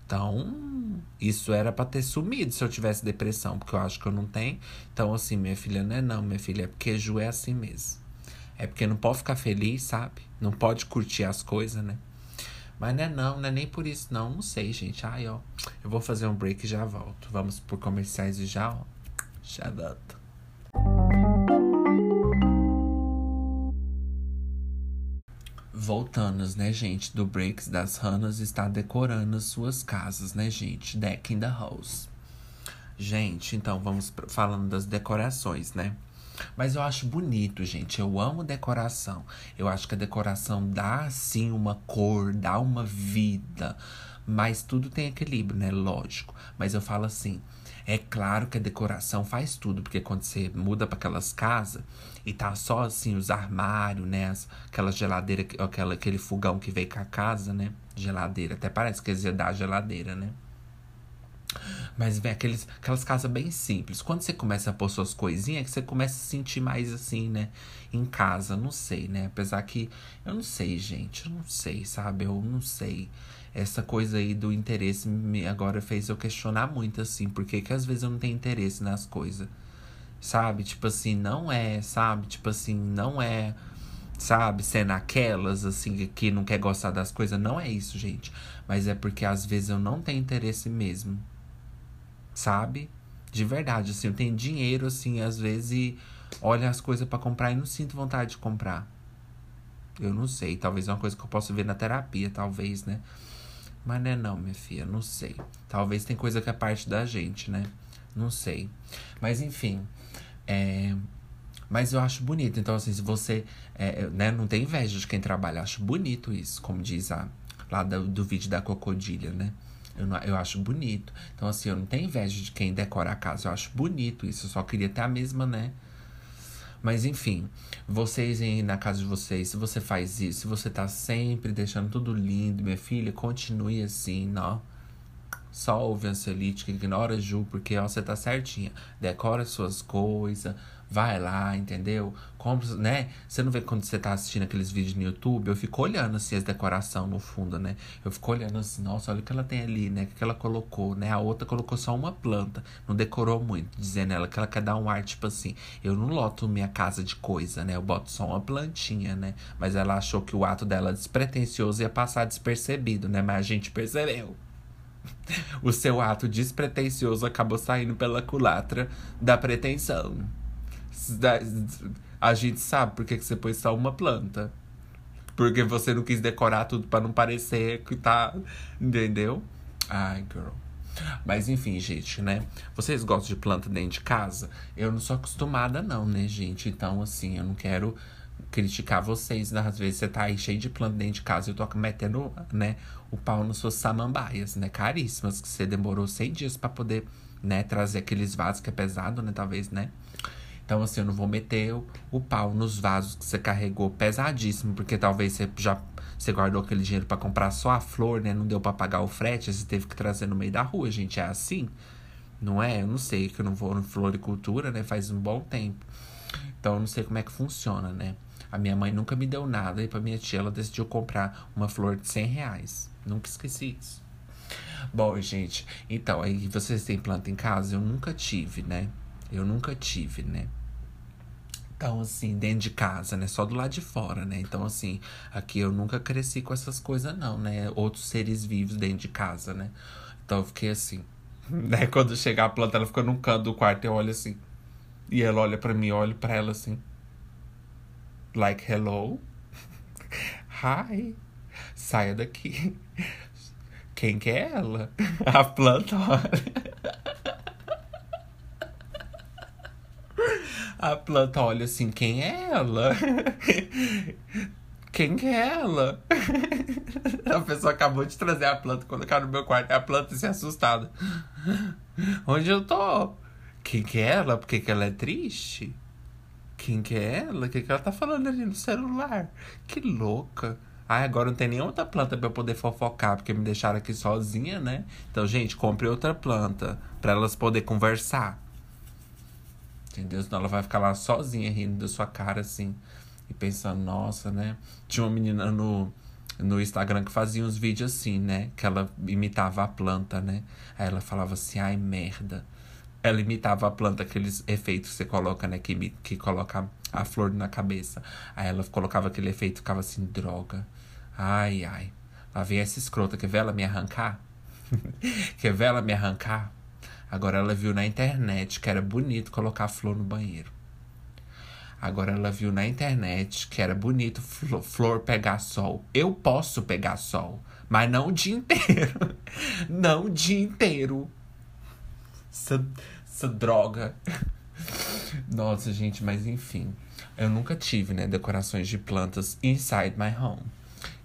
Então, isso era para ter sumido se eu tivesse depressão, porque eu acho que eu não tenho. Então, assim, minha filha, não é não, minha filha, é porque Ju é assim mesmo. É porque não pode ficar feliz, sabe? Não pode curtir as coisas, né? Mas não é não, não é nem por isso não. Não sei, gente. Ai, ó. Eu vou fazer um break e já volto. Vamos por comerciais e já, ó. Volto. Voltando, né, gente, do Breaks das Ranas está decorando suas casas, né, gente? Deck in the house. Gente, então vamos falando das decorações, né? Mas eu acho bonito, gente. Eu amo decoração. Eu acho que a decoração dá, sim, uma cor, dá uma vida. Mas tudo tem equilíbrio, né? Lógico. Mas eu falo assim: é claro que a decoração faz tudo, porque quando você muda para aquelas casas e tá só assim os armários, né? Aquela geladeira, aquela, aquele fogão que veio com a casa, né? Geladeira. Até parece que eles iam dar geladeira, né? Mas vem aqueles, aquelas casas bem simples. Quando você começa a pôr suas coisinhas, é que você começa a se sentir mais assim, né? Em casa, não sei, né? Apesar que eu não sei, gente. Eu não sei, sabe? Eu não sei essa coisa aí do interesse me agora fez eu questionar muito, assim, porque que às vezes eu não tenho interesse nas coisas. Sabe? Tipo assim, não é, sabe? Tipo assim, não é, sabe? Sendo aquelas, assim, que não quer gostar das coisas. Não é isso, gente. Mas é porque às vezes eu não tenho interesse mesmo. Sabe? De verdade, assim, eu tenho dinheiro, assim, às vezes, e olho as coisas para comprar e não sinto vontade de comprar. Eu não sei, talvez é uma coisa que eu possa ver na terapia, talvez, né? Mas não é não, minha filha, não sei. Talvez tem coisa que é parte da gente, né? Não sei. Mas enfim. É... Mas eu acho bonito. Então, assim, se você é, né, não tem inveja de quem trabalha, eu acho bonito isso, como diz a, lá do, do vídeo da Cocodilha, né? Eu, não, eu acho bonito. Então, assim, eu não tenho inveja de quem decora a casa. Eu acho bonito isso. Eu só queria ter a mesma, né? Mas enfim, vocês aí na casa de vocês, se você faz isso, se você tá sempre deixando tudo lindo, minha filha, continue assim, não. Só ouve ansiolítica, ignora a Ju, porque ó, você tá certinha. Decora suas coisas, vai lá, entendeu? Compra, né? Você não vê quando você tá assistindo aqueles vídeos no YouTube, eu fico olhando assim as decoração no fundo, né? Eu fico olhando assim, nossa, olha o que ela tem ali, né? O que ela colocou, né? A outra colocou só uma planta, não decorou muito, dizendo ela que ela quer dar um ar tipo assim. Eu não loto minha casa de coisa, né? Eu boto só uma plantinha, né? Mas ela achou que o ato dela despretensioso ia passar despercebido, né? Mas a gente percebeu. *laughs* O seu ato despretensioso acabou saindo pela culatra da pretensão. A gente sabe por que você pôs só uma planta. Porque você não quis decorar tudo para não parecer que tá. Entendeu? Ai, girl. Mas enfim, gente, né? Vocês gostam de planta dentro de casa? Eu não sou acostumada, não, né, gente? Então, assim, eu não quero criticar vocês. Né? Às vezes você tá aí cheio de planta dentro de casa e eu tô metendo, né, o pau nas suas samambaias, né? Caríssimas, que você demorou seis dias para poder, né, trazer aqueles vasos que é pesado, né? Talvez, né? Então, assim, eu não vou meter o, o pau nos vasos que você carregou pesadíssimo, porque talvez você já você guardou aquele dinheiro para comprar só a flor, né? Não deu para pagar o frete, você teve que trazer no meio da rua, gente. É assim? Não é? Eu não sei, que eu não vou no floricultura, né? Faz um bom tempo. Então, eu não sei como é que funciona, né? A minha mãe nunca me deu nada e pra minha tia ela decidiu comprar uma flor de 100 reais. Nunca esqueci isso. Bom, gente, então, aí vocês têm planta em casa? Eu nunca tive, né? Eu nunca tive, né? Então, assim, dentro de casa, né? Só do lado de fora, né? Então, assim, aqui eu nunca cresci com essas coisas, não, né? Outros seres vivos dentro de casa, né? Então eu fiquei assim, *laughs* né? Quando chegar a planta, ela fica num canto do quarto, eu olho assim. E ela olha para mim, eu olho pra ela assim. Like, hello? *laughs* Hi. Saia daqui. *laughs* Quem que é ela? A planta olha. A planta olha assim, quem é ela? *laughs* Quem que é ela? *laughs* A pessoa acabou de trazer a planta, colocar no meu quarto. A planta se assustada. *laughs* Onde eu tô? Quem que é ela? Por que, que ela é triste? Quem que é ela? O que, que ela tá falando ali no celular? Que louca. Ai, agora não tem nenhuma outra planta pra eu poder fofocar, porque me deixaram aqui sozinha, né? Então, gente, compre outra planta para elas poder conversar. Entendeu? Senão ela vai ficar lá sozinha rindo da sua cara, assim. E pensando, nossa, né? Tinha uma menina no, no Instagram que fazia uns vídeos assim, né? Que ela imitava a planta, né? Aí ela falava assim, ai, merda. Ela imitava a planta, aqueles efeitos que você coloca, né? Que, que coloca a flor na cabeça. Aí ela colocava aquele efeito ficava assim, droga. Ai, ai. Lá vem essa escrota, quer ver ela me arrancar? *laughs* quer ver ela me arrancar? Agora ela viu na internet que era bonito colocar flor no banheiro. Agora ela viu na internet que era bonito flor pegar sol. Eu posso pegar sol, mas não o dia inteiro. *laughs* não o dia inteiro. Essa, essa droga. *laughs* Nossa, gente, mas enfim. Eu nunca tive, né, decorações de plantas inside my home.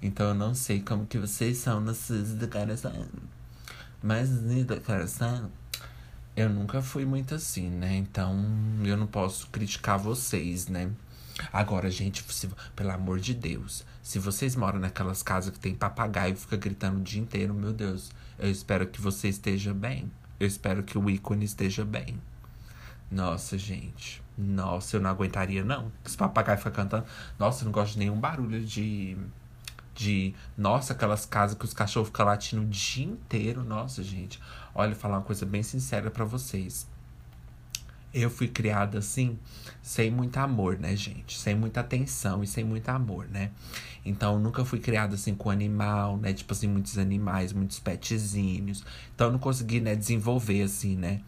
Então eu não sei como que vocês são nessas decorações. Mas de decoração eu nunca fui muito assim, né? Então eu não posso criticar vocês, né? Agora, gente, se, pelo amor de Deus, se vocês moram naquelas casas que tem papagaio e fica gritando o dia inteiro, meu Deus, eu espero que você esteja bem. Eu espero que o ícone esteja bem. Nossa, gente. Nossa, eu não aguentaria, não. Esse papagaio fica cantando. Nossa, eu não gosto de nenhum barulho de. De. Nossa, aquelas casas que os cachorros ficam latindo o dia inteiro. Nossa, gente. Olha, falar uma coisa bem sincera para vocês. Eu fui criada assim, sem muito amor, né, gente? Sem muita atenção e sem muito amor, né? Então, nunca fui criada assim com animal, né? Tipo assim, muitos animais, muitos petzinhos. Então, eu não consegui, né, desenvolver assim, né?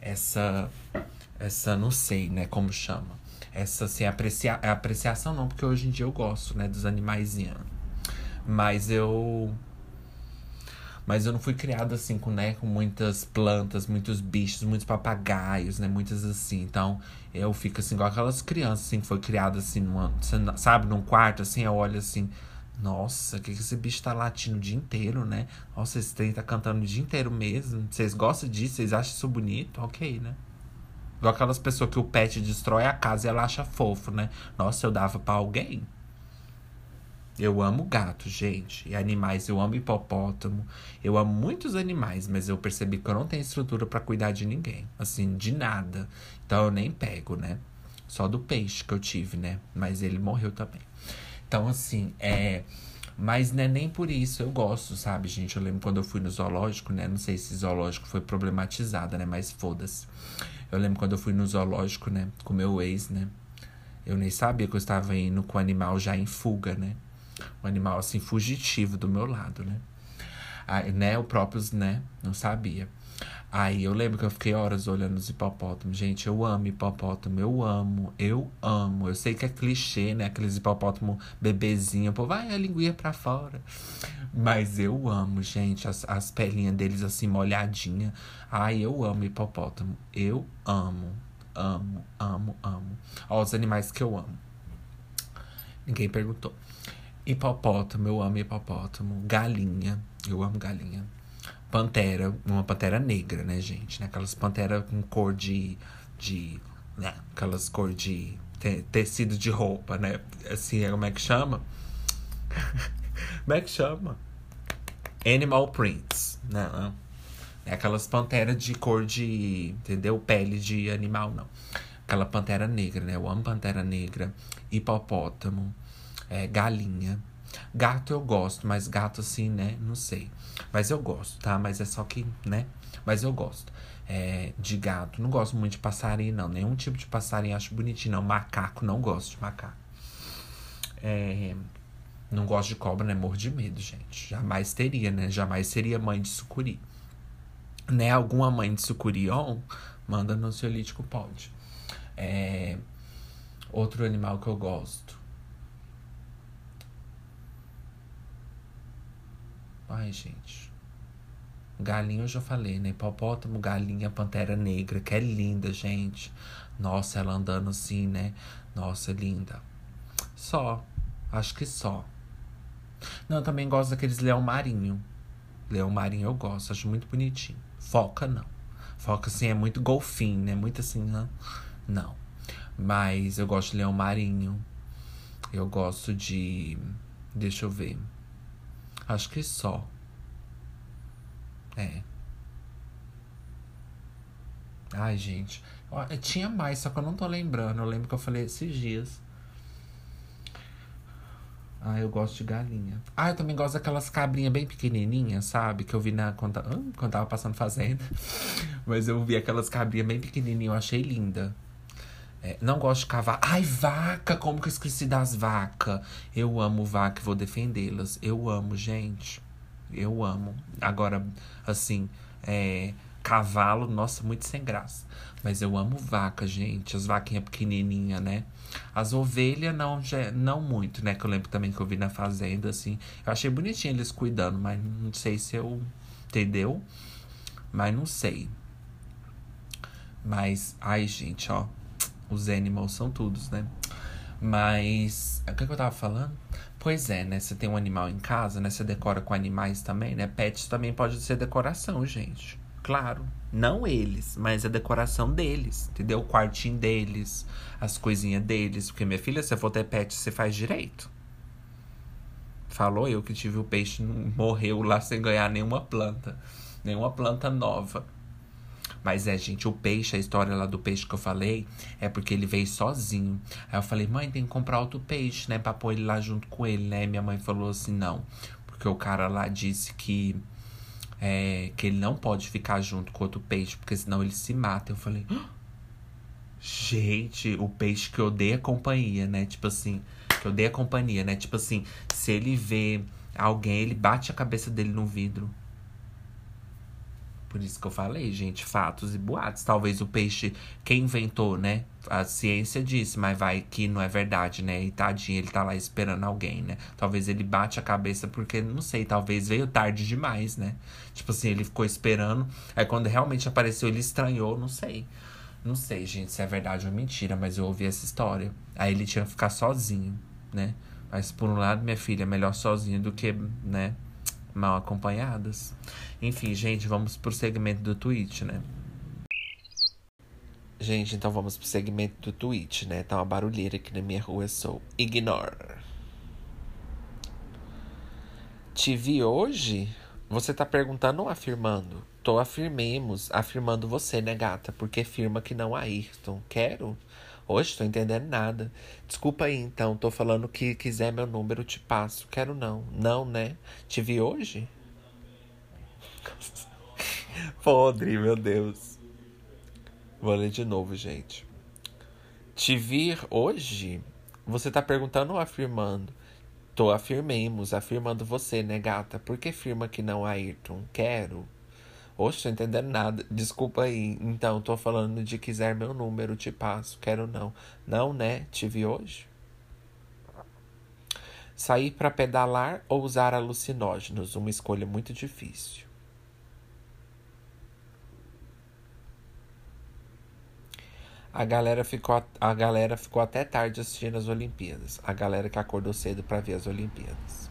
Essa. Essa, não sei, né, como chama. Essa, assim, aprecia, apreciação não, porque hoje em dia eu gosto, né, dos animaizinhos. Mas eu mas eu não fui criado assim com, né, com muitas plantas, muitos bichos, muitos papagaios, né? Muitas assim. Então, eu fico assim, igual aquelas crianças assim, que foi criada assim, numa, sabe, num quarto, assim, eu olho assim. Nossa, que, que esse bicho tá latindo o dia inteiro, né? Nossa, esse trem tá cantando o dia inteiro mesmo. Vocês gostam disso? Vocês acham isso bonito? Ok, né? Igual aquelas pessoas que o pet destrói a casa e ela acha fofo, né? Nossa, eu dava para alguém. Eu amo gato, gente. E animais, eu amo hipopótamo. Eu amo muitos animais, mas eu percebi que eu não tenho estrutura para cuidar de ninguém. Assim, de nada. Então eu nem pego, né? Só do peixe que eu tive, né? Mas ele morreu também. Então, assim, é. Mas né, nem por isso eu gosto, sabe, gente? Eu lembro quando eu fui no zoológico, né? Não sei se zoológico foi problematizado, né? Mas foda-se. Eu lembro quando eu fui no zoológico, né? Com meu ex, né? Eu nem sabia que eu estava indo com o animal já em fuga, né? um animal assim fugitivo do meu lado, né? Aí, né, o próprio, né, não sabia. Aí eu lembro que eu fiquei horas olhando os hipopótamos. Gente, eu amo hipopótamo, eu amo, eu amo. Eu sei que é clichê, né? Aqueles hipopótamo bebezinho, pô, vai a linguinha pra fora. Mas eu amo, gente, as, as pelinhas deles assim molhadinha. Ai, eu amo hipopótamo. Eu amo, amo, amo, amo. Ó, os animais que eu amo. Ninguém perguntou. Hipopótamo, eu amo hipopótamo. Galinha, eu amo galinha. Pantera, uma pantera negra, né, gente? Né? Aquelas panteras com cor de, de né? Aquelas cor de te, tecido de roupa, né? Assim, como é que chama? *laughs* como é que chama? Animal prints, né? É aquelas panteras de cor de, entendeu? Pele de animal, não. Aquela pantera negra, né? Eu amo pantera negra, hipopótamo, é, galinha. Gato eu gosto, mas gato assim, né? Não sei. Mas eu gosto, tá? Mas é só que, né? Mas eu gosto. É, de gato. Não gosto muito de passarinho, não. Nenhum tipo de passarinho acho bonitinho, não. Macaco, não gosto de macaco. É, não gosto de cobra, né? Morro de medo, gente. Jamais teria, né? Jamais seria mãe de sucuri. Né? Alguma mãe de sucuri, ó, manda no ansiolítico, pode. É, outro animal que eu gosto. Ai, gente. Galinha eu já falei, né? Hipopótamo, galinha, pantera negra, que é linda, gente. Nossa, ela andando assim, né? Nossa, linda. Só. Acho que só. Não, eu também gosto daqueles leão marinho. Leão marinho eu gosto, acho muito bonitinho. Foca, não. Foca, assim, é muito golfinho, né? Muito assim, não. Não. Mas eu gosto de leão marinho. Eu gosto de. Deixa eu ver. Acho que só. É. Ai, gente. Tinha mais, só que eu não tô lembrando. Eu lembro que eu falei esses dias. Ah, eu gosto de galinha. Ah, eu também gosto daquelas cabrinhas bem pequenininhas, sabe? Que eu vi na quando, quando tava passando fazenda. *laughs* Mas eu vi aquelas cabrinhas bem pequenininhas, eu achei linda. É, não gosto de cavalo. Ai, vaca! Como que eu esqueci das vacas? Eu amo vaca e vou defendê-las. Eu amo, gente. Eu amo. Agora, assim, é, cavalo, nossa, muito sem graça. Mas eu amo vaca, gente. As vaquinhas pequenininhas, né? As ovelhas, não, não muito, né? Que eu lembro também que eu vi na fazenda, assim. Eu achei bonitinho eles cuidando, mas não sei se eu. Entendeu? Mas não sei. Mas, ai, gente, ó. Os animals são todos, né? Mas. O que, que eu tava falando? Pois é, né? Você tem um animal em casa, né? Você decora com animais também, né? Pets também pode ser decoração, gente. Claro. Não eles, mas a decoração deles, entendeu? O quartinho deles, as coisinhas deles. Porque, minha filha, se for ter pet, você faz direito. Falou eu que tive o peixe, morreu lá sem ganhar nenhuma planta. Nenhuma planta nova. Mas é, gente, o peixe, a história lá do peixe que eu falei, é porque ele veio sozinho. Aí eu falei, mãe, tem que comprar outro peixe, né? Pra pôr ele lá junto com ele, né? Minha mãe falou assim, não. Porque o cara lá disse que. É, que ele não pode ficar junto com outro peixe, porque senão ele se mata. Eu falei. Gente, o peixe que odeia companhia, né? Tipo assim, que odeia companhia, né? Tipo assim, se ele vê alguém, ele bate a cabeça dele no vidro. Por isso que eu falei, gente, fatos e boatos. Talvez o peixe, quem inventou, né? A ciência disse, mas vai que não é verdade, né? E tadinho, ele tá lá esperando alguém, né? Talvez ele bate a cabeça porque, não sei, talvez veio tarde demais, né? Tipo assim, ele ficou esperando. Aí quando realmente apareceu, ele estranhou, não sei. Não sei, gente, se é verdade ou mentira, mas eu ouvi essa história. Aí ele tinha que ficar sozinho, né? Mas por um lado, minha filha, é melhor sozinho do que, né? mal acompanhadas. Enfim, gente, vamos pro segmento do Twitch, né? Gente, então vamos pro segmento do Twitch, né? Tá uma barulheira aqui na minha rua, sou ignore. Te vi hoje? Você tá perguntando ou afirmando? Tô afirmemos, afirmando você, né, gata? Porque afirma que não Ayrton. Quero? Hoje tô entendendo nada. Desculpa aí, então. Tô falando que quiser meu número, te passo. Quero não. Não, né? Te vi hoje? *laughs* Podre, meu Deus. Vou ler de novo, gente. Te vir hoje? Você tá perguntando ou afirmando? Tô afirmemos, afirmando você, né, gata? Por que afirma que não, Ayrton? Quero. Oxe, tô entendendo nada. Desculpa aí. Então, tô falando de quiser meu número, te passo. Quero não. Não, né? Te vi hoje? Sair para pedalar ou usar alucinógenos? Uma escolha muito difícil. A galera ficou, a galera ficou até tarde assistindo as Olimpíadas. A galera que acordou cedo para ver as Olimpíadas.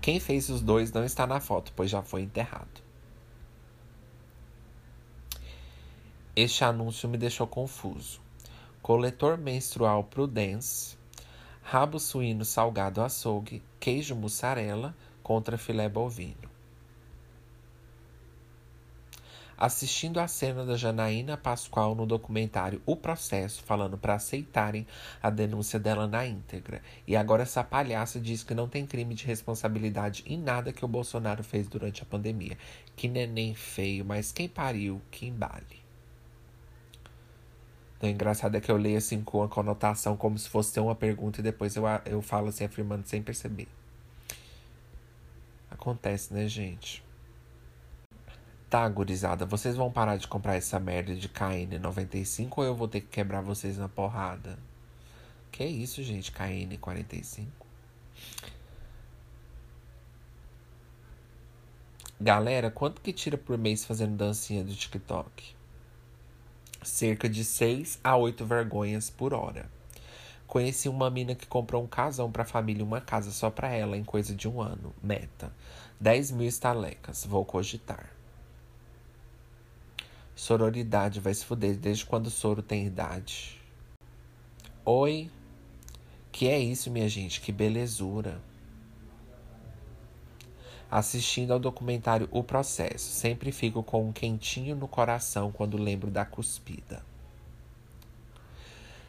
Quem fez os dois não está na foto, pois já foi enterrado. Este anúncio me deixou confuso. coletor menstrual Prudence, rabo suíno salgado açougue, queijo mussarela contra filé bovino. Assistindo a cena da Janaína Pascoal no documentário O Processo, falando para aceitarem a denúncia dela na íntegra. E agora essa palhaça diz que não tem crime de responsabilidade em nada que o Bolsonaro fez durante a pandemia. Que neném feio, mas quem pariu, que embale. O engraçado é que eu leio assim com a conotação como se fosse uma pergunta e depois eu, eu falo assim afirmando sem perceber. Acontece, né, gente? Tá, gurizada, vocês vão parar de comprar essa merda de KN95 ou eu vou ter que quebrar vocês na porrada? Que isso, gente, KN45? Galera, quanto que tira por mês fazendo dancinha do TikTok? Cerca de 6 a 8 vergonhas por hora. Conheci uma mina que comprou um casão pra família, uma casa só pra ela, em coisa de um ano. Meta: 10 mil estalecas. Vou cogitar. Sororidade vai se fuder desde quando o soro tem idade. Oi. Que é isso, minha gente? Que belezura. Assistindo ao documentário O Processo, sempre fico com um quentinho no coração quando lembro da cuspida.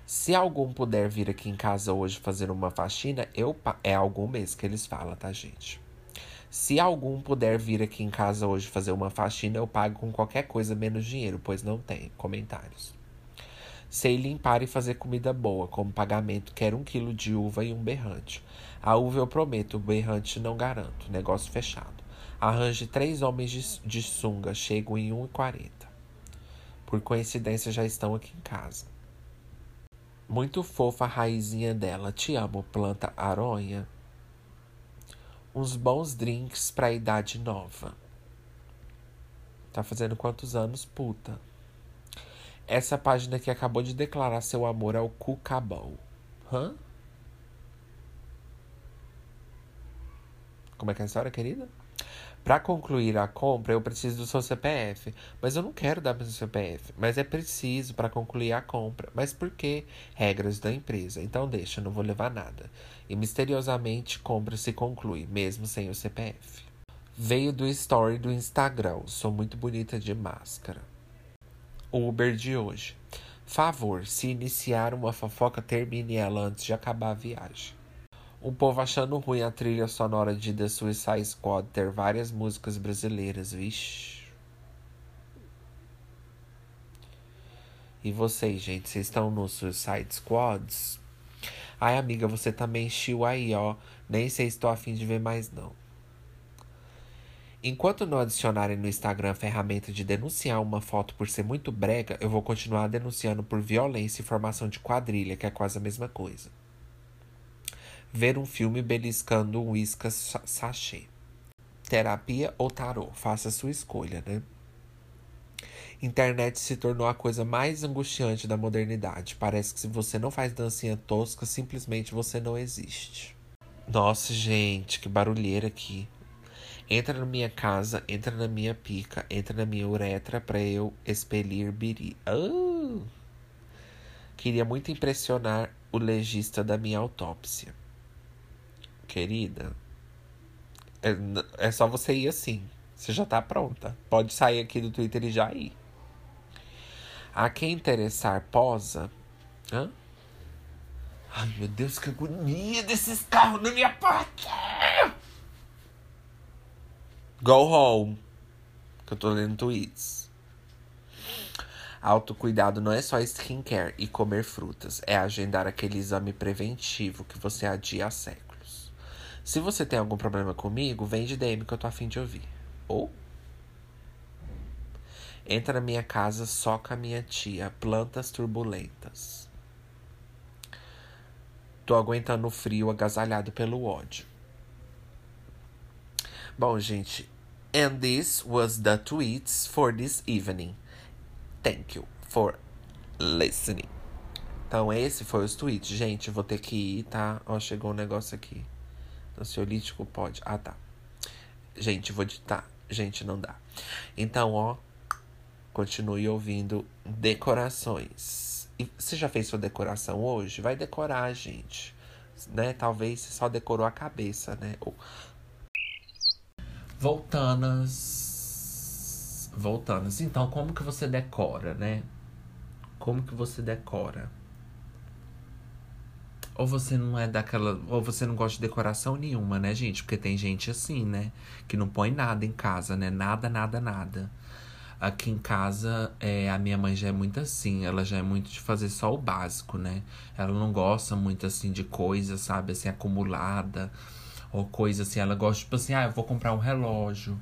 Se algum puder vir aqui em casa hoje fazer uma faxina, eu é algum mês que eles falam, tá, gente? Se algum puder vir aqui em casa hoje fazer uma faxina, eu pago com qualquer coisa menos dinheiro, pois não tem. Comentários. Sei limpar e fazer comida boa. Como pagamento, quero um quilo de uva e um berrante. A uva eu prometo, o berrante não garanto. Negócio fechado. Arranje três homens de, de sunga, chego em 1,40. Por coincidência, já estão aqui em casa. Muito fofa a raizinha dela. Te amo, planta aronha uns bons drinks pra idade nova. Tá fazendo quantos anos, puta? Essa página que acabou de declarar seu amor ao Cucabol. Hã? Como é que é a história, querida? Para concluir a compra, eu preciso do seu CPF. Mas eu não quero dar meu CPF. Mas é preciso para concluir a compra. Mas por quê? Regras da empresa. Então deixa, não vou levar nada. E misteriosamente, compra se conclui, mesmo sem o CPF. Veio do story do Instagram. Sou muito bonita de máscara. Uber de hoje. Favor, se iniciar uma fofoca, termine ela antes de acabar a viagem. O povo achando ruim a trilha sonora de The Suicide Squad ter várias músicas brasileiras, vixe. E vocês, gente, vocês estão no Suicide Squads? Ai, amiga, você também encheu aí, ó. Nem sei se estou afim de ver mais, não. Enquanto não adicionarem no Instagram a ferramenta de denunciar uma foto por ser muito brega, eu vou continuar denunciando por violência e formação de quadrilha, que é quase a mesma coisa ver um filme beliscando um uísque sachê. Terapia ou tarô? Faça a sua escolha, né? Internet se tornou a coisa mais angustiante da modernidade. Parece que se você não faz dancinha tosca, simplesmente você não existe. Nossa, gente, que barulheira aqui. Entra na minha casa, entra na minha pica, entra na minha uretra pra eu expelir biri. Oh! Queria muito impressionar o legista da minha autópsia querida, é, é só você ir assim. Você já tá pronta. Pode sair aqui do Twitter e já ir. A quem interessar, posa. Hã? Ai, meu Deus, que agonia desses carros na minha porta! Go home. Que eu tô lendo tweets. Autocuidado não é só skincare e comer frutas. É agendar aquele exame preventivo que você adia há séculos. Se você tem algum problema comigo, vem de DM que eu tô afim de ouvir. Ou entra na minha casa só com a minha tia, plantas turbulentas. Tô aguentando o frio agasalhado pelo ódio. Bom, gente, and this was the tweets for this evening. Thank you for listening. Então, esse foi os tweets. Gente, vou ter que ir, tá? Ó, chegou um negócio aqui. Ansiolítico pode. Ah, tá. Gente, vou ditar. Gente, não dá. Então, ó, continue ouvindo decorações. você já fez sua decoração hoje? Vai decorar, gente. Né? Talvez você só decorou a cabeça, né? Voltanas. Voltanas. Então, como que você decora, né? Como que você decora? Ou você não é daquela. Ou você não gosta de decoração nenhuma, né, gente? Porque tem gente assim, né? Que não põe nada em casa, né? Nada, nada, nada. Aqui em casa, é, a minha mãe já é muito assim. Ela já é muito de fazer só o básico, né? Ela não gosta muito, assim, de coisa, sabe? Assim, acumulada. Ou coisa assim. Ela gosta, tipo assim, ah, eu vou comprar um relógio.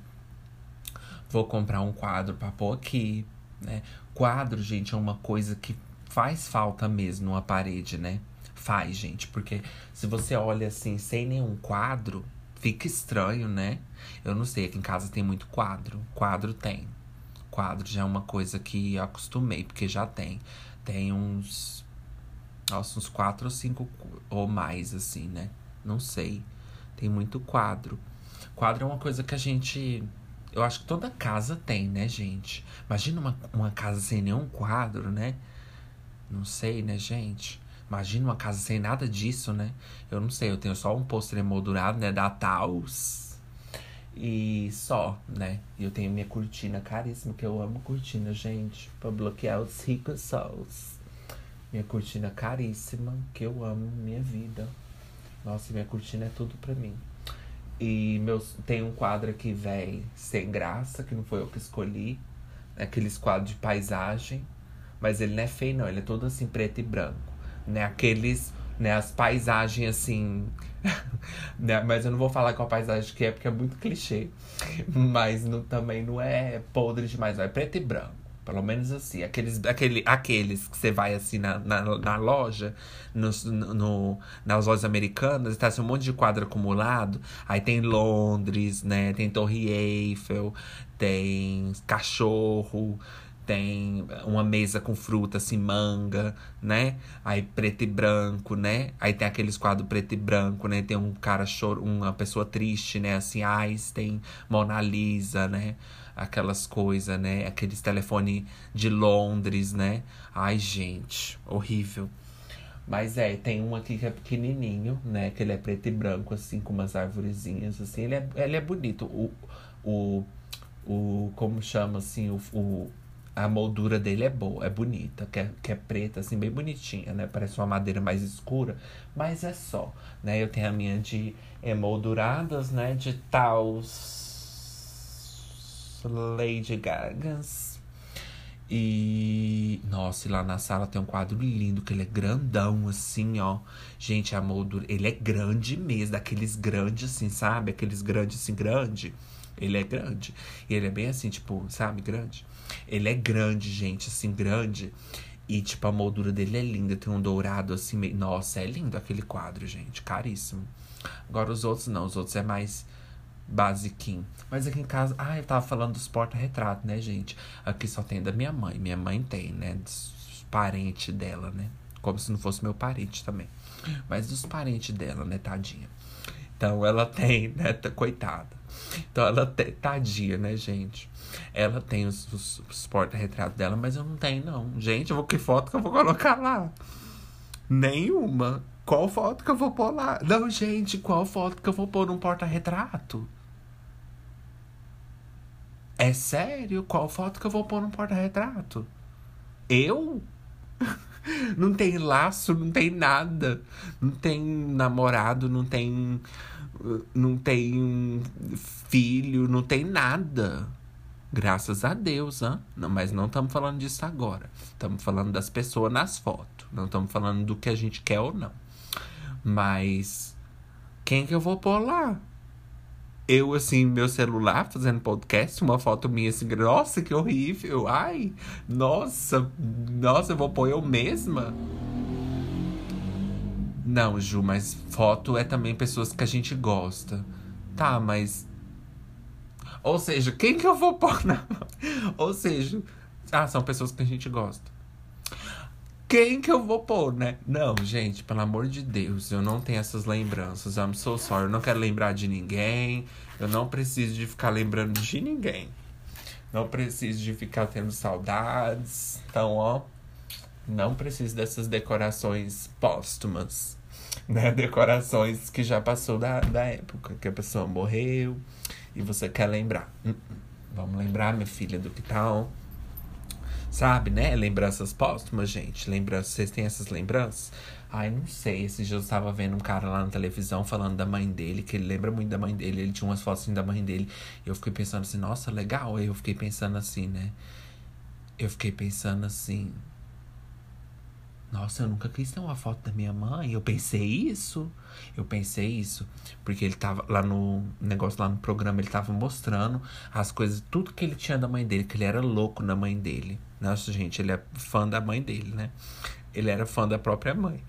Vou comprar um quadro pra pôr aqui, né? Quadro, gente, é uma coisa que faz falta mesmo numa parede, né? Faz, gente, porque se você olha assim, sem nenhum quadro, fica estranho, né? Eu não sei, aqui em casa tem muito quadro. Quadro tem. Quadro já é uma coisa que eu acostumei, porque já tem. Tem uns. Nossa, uns quatro ou cinco ou mais, assim, né? Não sei. Tem muito quadro. Quadro é uma coisa que a gente. Eu acho que toda casa tem, né, gente? Imagina uma, uma casa sem nenhum quadro, né? Não sei, né, gente? Imagina uma casa sem nada disso, né? Eu não sei, eu tenho só um pôster emoldurado, né? Da Taos. E só, né? E eu tenho minha cortina caríssima, que eu amo cortina, gente. Pra bloquear os ricos sóis. Minha cortina caríssima, que eu amo, minha vida. Nossa, minha cortina é tudo pra mim. E meus, tem um quadro aqui, véi, sem graça, que não foi eu que escolhi. Aqueles quadros de paisagem. Mas ele não é feio, não. Ele é todo assim, preto e branco né? Aqueles, né? As paisagens assim. *laughs* né? Mas eu não vou falar qual paisagem que é, porque é muito clichê. Mas não, também não é podre demais, é preto e branco. Pelo menos assim. Aqueles, aquele, aqueles que você vai assim na, na, na loja, no, no, nas lojas americanas, tá assim, um monte de quadro acumulado. Aí tem Londres, né? Tem Torre Eiffel, tem cachorro, tem uma mesa com fruta, assim, manga, né? Aí preto e branco, né? Aí tem aqueles quadros preto e branco, né? Tem um cara choro, uma pessoa triste, né? Assim, Einstein, Mona Lisa, né? Aquelas coisas, né? Aqueles telefone de Londres, né? Ai, gente, horrível. Mas é, tem um aqui que é pequenininho, né? Que ele é preto e branco, assim, com umas arvorezinhas, assim. Ele é, ele é bonito. O, o, o como chama, assim, o, o a moldura dele é boa, é bonita, que é, que é preta, assim, bem bonitinha, né? Parece uma madeira mais escura, mas é só, né? Eu tenho a minha de emolduradas, né? De Taos Lady Gagas. E. Nossa, e lá na sala tem um quadro lindo, que ele é grandão, assim, ó. Gente, a moldura. Ele é grande mesmo, daqueles grandes, assim, sabe? Aqueles grandes, assim, grande. Ele é grande. E ele é bem assim, tipo, sabe, grande. Ele é grande, gente, assim, grande. E, tipo, a moldura dele é linda. Tem um dourado assim, meio... Nossa, é lindo aquele quadro, gente. Caríssimo. Agora os outros não, os outros é mais basiquinho. Mas aqui em casa. Ah, eu tava falando dos porta-retratos, né, gente? Aqui só tem da minha mãe. Minha mãe tem, né? Dos parentes dela, né? Como se não fosse meu parente também. Mas dos parentes dela, né, tadinha. Então ela tem, né? Coitada. Então ela tem, tadinha, né, gente? Ela tem os, os, os porta-retratos dela, mas eu não tenho, não. Gente, eu vou, que foto que eu vou colocar lá? Nenhuma. Qual foto que eu vou pôr lá? Não, gente, qual foto que eu vou pôr num porta-retrato? É sério? Qual foto que eu vou pôr num porta-retrato? Eu? *laughs* não tem laço, não tem nada. Não tem namorado, não tem. Não tem filho, não tem nada. Graças a Deus, hein? Não, mas não estamos falando disso agora. Estamos falando das pessoas nas fotos. Não estamos falando do que a gente quer ou não. Mas quem que eu vou pôr lá? Eu, assim, meu celular fazendo podcast, uma foto minha assim, nossa, que horrível. Ai, nossa, nossa, eu vou pôr eu mesma. Não, Ju, mas foto é também pessoas que a gente gosta. Tá, mas ou seja, quem que eu vou pôr na. Ou seja, ah, são pessoas que a gente gosta. Quem que eu vou pôr, né? Não, gente, pelo amor de Deus, eu não tenho essas lembranças. I'm so sorry. Eu não quero lembrar de ninguém. Eu não preciso de ficar lembrando de ninguém. Não preciso de ficar tendo saudades. Então, ó, Não preciso dessas decorações póstumas, né? Decorações que já passou da, da época, que a pessoa morreu e você quer lembrar. Hum, hum. Vamos lembrar, minha filha, do que tal. Sabe, né? Lembranças póstumas, gente. Lembranças, vocês têm essas lembranças? Ai, não sei. Esse dia eu estava vendo um cara lá na televisão falando da mãe dele, que ele lembra muito da mãe dele. Ele tinha umas fotos assim da mãe dele. E eu fiquei pensando assim, nossa, legal. Aí eu fiquei pensando assim, né? Eu fiquei pensando assim. Nossa, eu nunca quis ter uma foto da minha mãe. Eu pensei isso. Eu pensei isso. Porque ele tava lá no negócio, lá no programa, ele tava mostrando as coisas, tudo que ele tinha da mãe dele, que ele era louco na mãe dele. Nossa, gente, ele é fã da mãe dele, né? Ele era fã da própria mãe.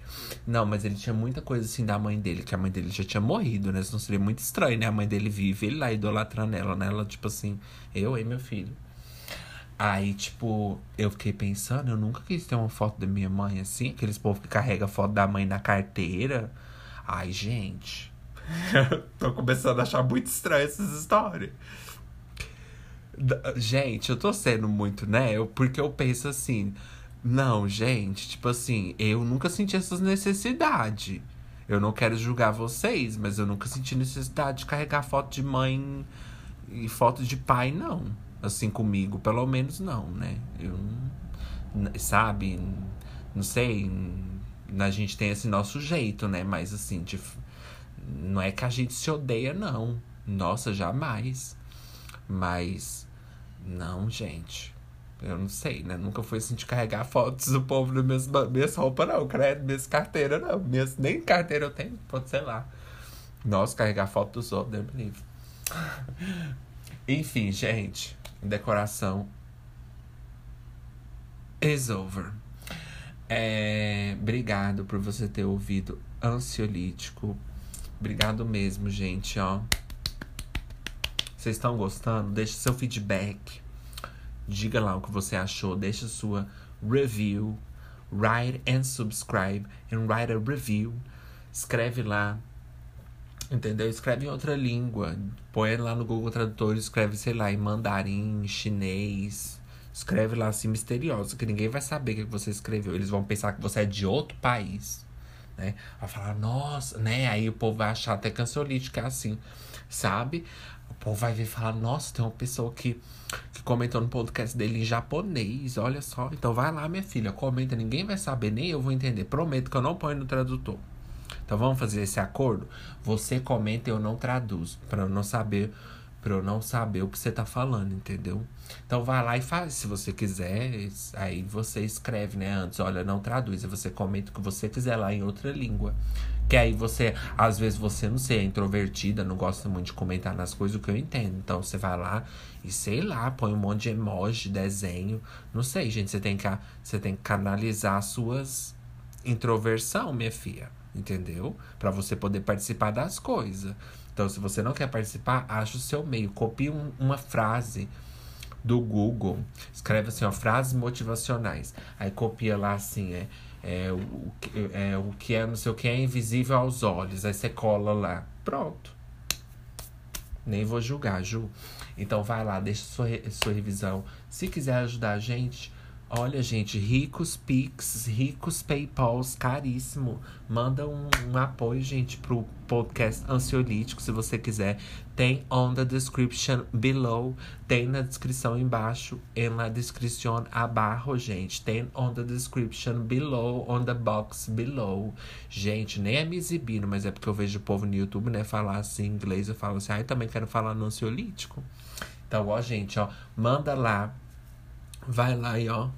Não, mas ele tinha muita coisa assim da mãe dele, que a mãe dele já tinha morrido, né? Isso não seria muito estranho, né? A mãe dele vive, ele lá idolatrando ela, né? Ela, tipo assim, eu e meu filho. Aí, tipo, eu fiquei pensando, eu nunca quis ter uma foto da minha mãe assim, aqueles povos que carrega foto da mãe na carteira. Ai, gente. *laughs* tô começando a achar muito estranho essas histórias. Gente, eu tô sendo muito, né? Eu, porque eu penso assim, não, gente, tipo assim, eu nunca senti essas necessidades. Eu não quero julgar vocês, mas eu nunca senti necessidade de carregar foto de mãe e foto de pai, não assim comigo, pelo menos não, né? Eu sabe, não sei, a gente tem esse nosso jeito, né? Mas assim, de, não é que a gente se odeia, não. Nossa, jamais. Mas não, gente. Eu não sei, né? Nunca fui assim de carregar fotos do povo nas minhas, minhas roupas, não, credo, minhas carteiras, não. Minhas, nem carteira eu tenho, pode ser lá. Nossa, carregar foto dos outros, Deus. Enfim, gente decoração is over. É, obrigado por você ter ouvido Ansiolítico. Obrigado mesmo, gente, ó. Vocês estão gostando? Deixe seu feedback. Diga lá o que você achou. Deixe sua review. Write and subscribe. And write a review. Escreve lá Entendeu? Escreve em outra língua. Põe lá no Google Tradutor, escreve, sei lá, em mandarim, chinês. Escreve lá assim, misterioso, que ninguém vai saber o que você escreveu. Eles vão pensar que você é de outro país. Né? Vai falar, nossa, né? Aí o povo vai achar até que ansiolítico é assim, sabe? O povo vai ver e falar, nossa, tem uma pessoa que, que comentou no podcast dele em japonês, olha só. Então vai lá, minha filha, comenta, ninguém vai saber, nem eu vou entender. Prometo que eu não ponho no tradutor. Então vamos fazer esse acordo? Você comenta e eu não traduzo, para eu não saber, para eu não saber o que você tá falando, entendeu? Então vai lá e faz, se você quiser, aí você escreve, né, antes, olha, não traduz, você comenta o que você quiser lá em outra língua. Que aí você, às vezes você não sei, é introvertida, não gosta muito de comentar nas coisas, o que eu entendo. Então você vai lá e sei lá, põe um monte de emoji, desenho. Não sei, gente, você tem que, você tem que canalizar suas introversão, minha filha entendeu? Para você poder participar das coisas. Então, se você não quer participar, acha o seu meio. Copie um, uma frase do Google. Escreve assim, ó, frases motivacionais. Aí copia lá assim, é, é, o, é o que é, não sei o que é invisível aos olhos. Aí você cola lá. Pronto. Nem vou julgar, Ju. Então vai lá, deixa sua, sua revisão. Se quiser ajudar a gente, Olha, gente, ricos Pix, ricos Paypals, caríssimo. Manda um, um, apoio, gente, pro podcast Ansiolítico, se você quiser. Tem on the description below. Tem na descrição embaixo. E na descrição abaixo, gente. Tem on the description below, on the box below. Gente, nem é me exibindo, mas é porque eu vejo o povo no YouTube, né, falar assim inglês. Eu falo assim, ah, eu também quero falar no ansiolítico. Então, ó, gente, ó, manda lá Vai lá e ó.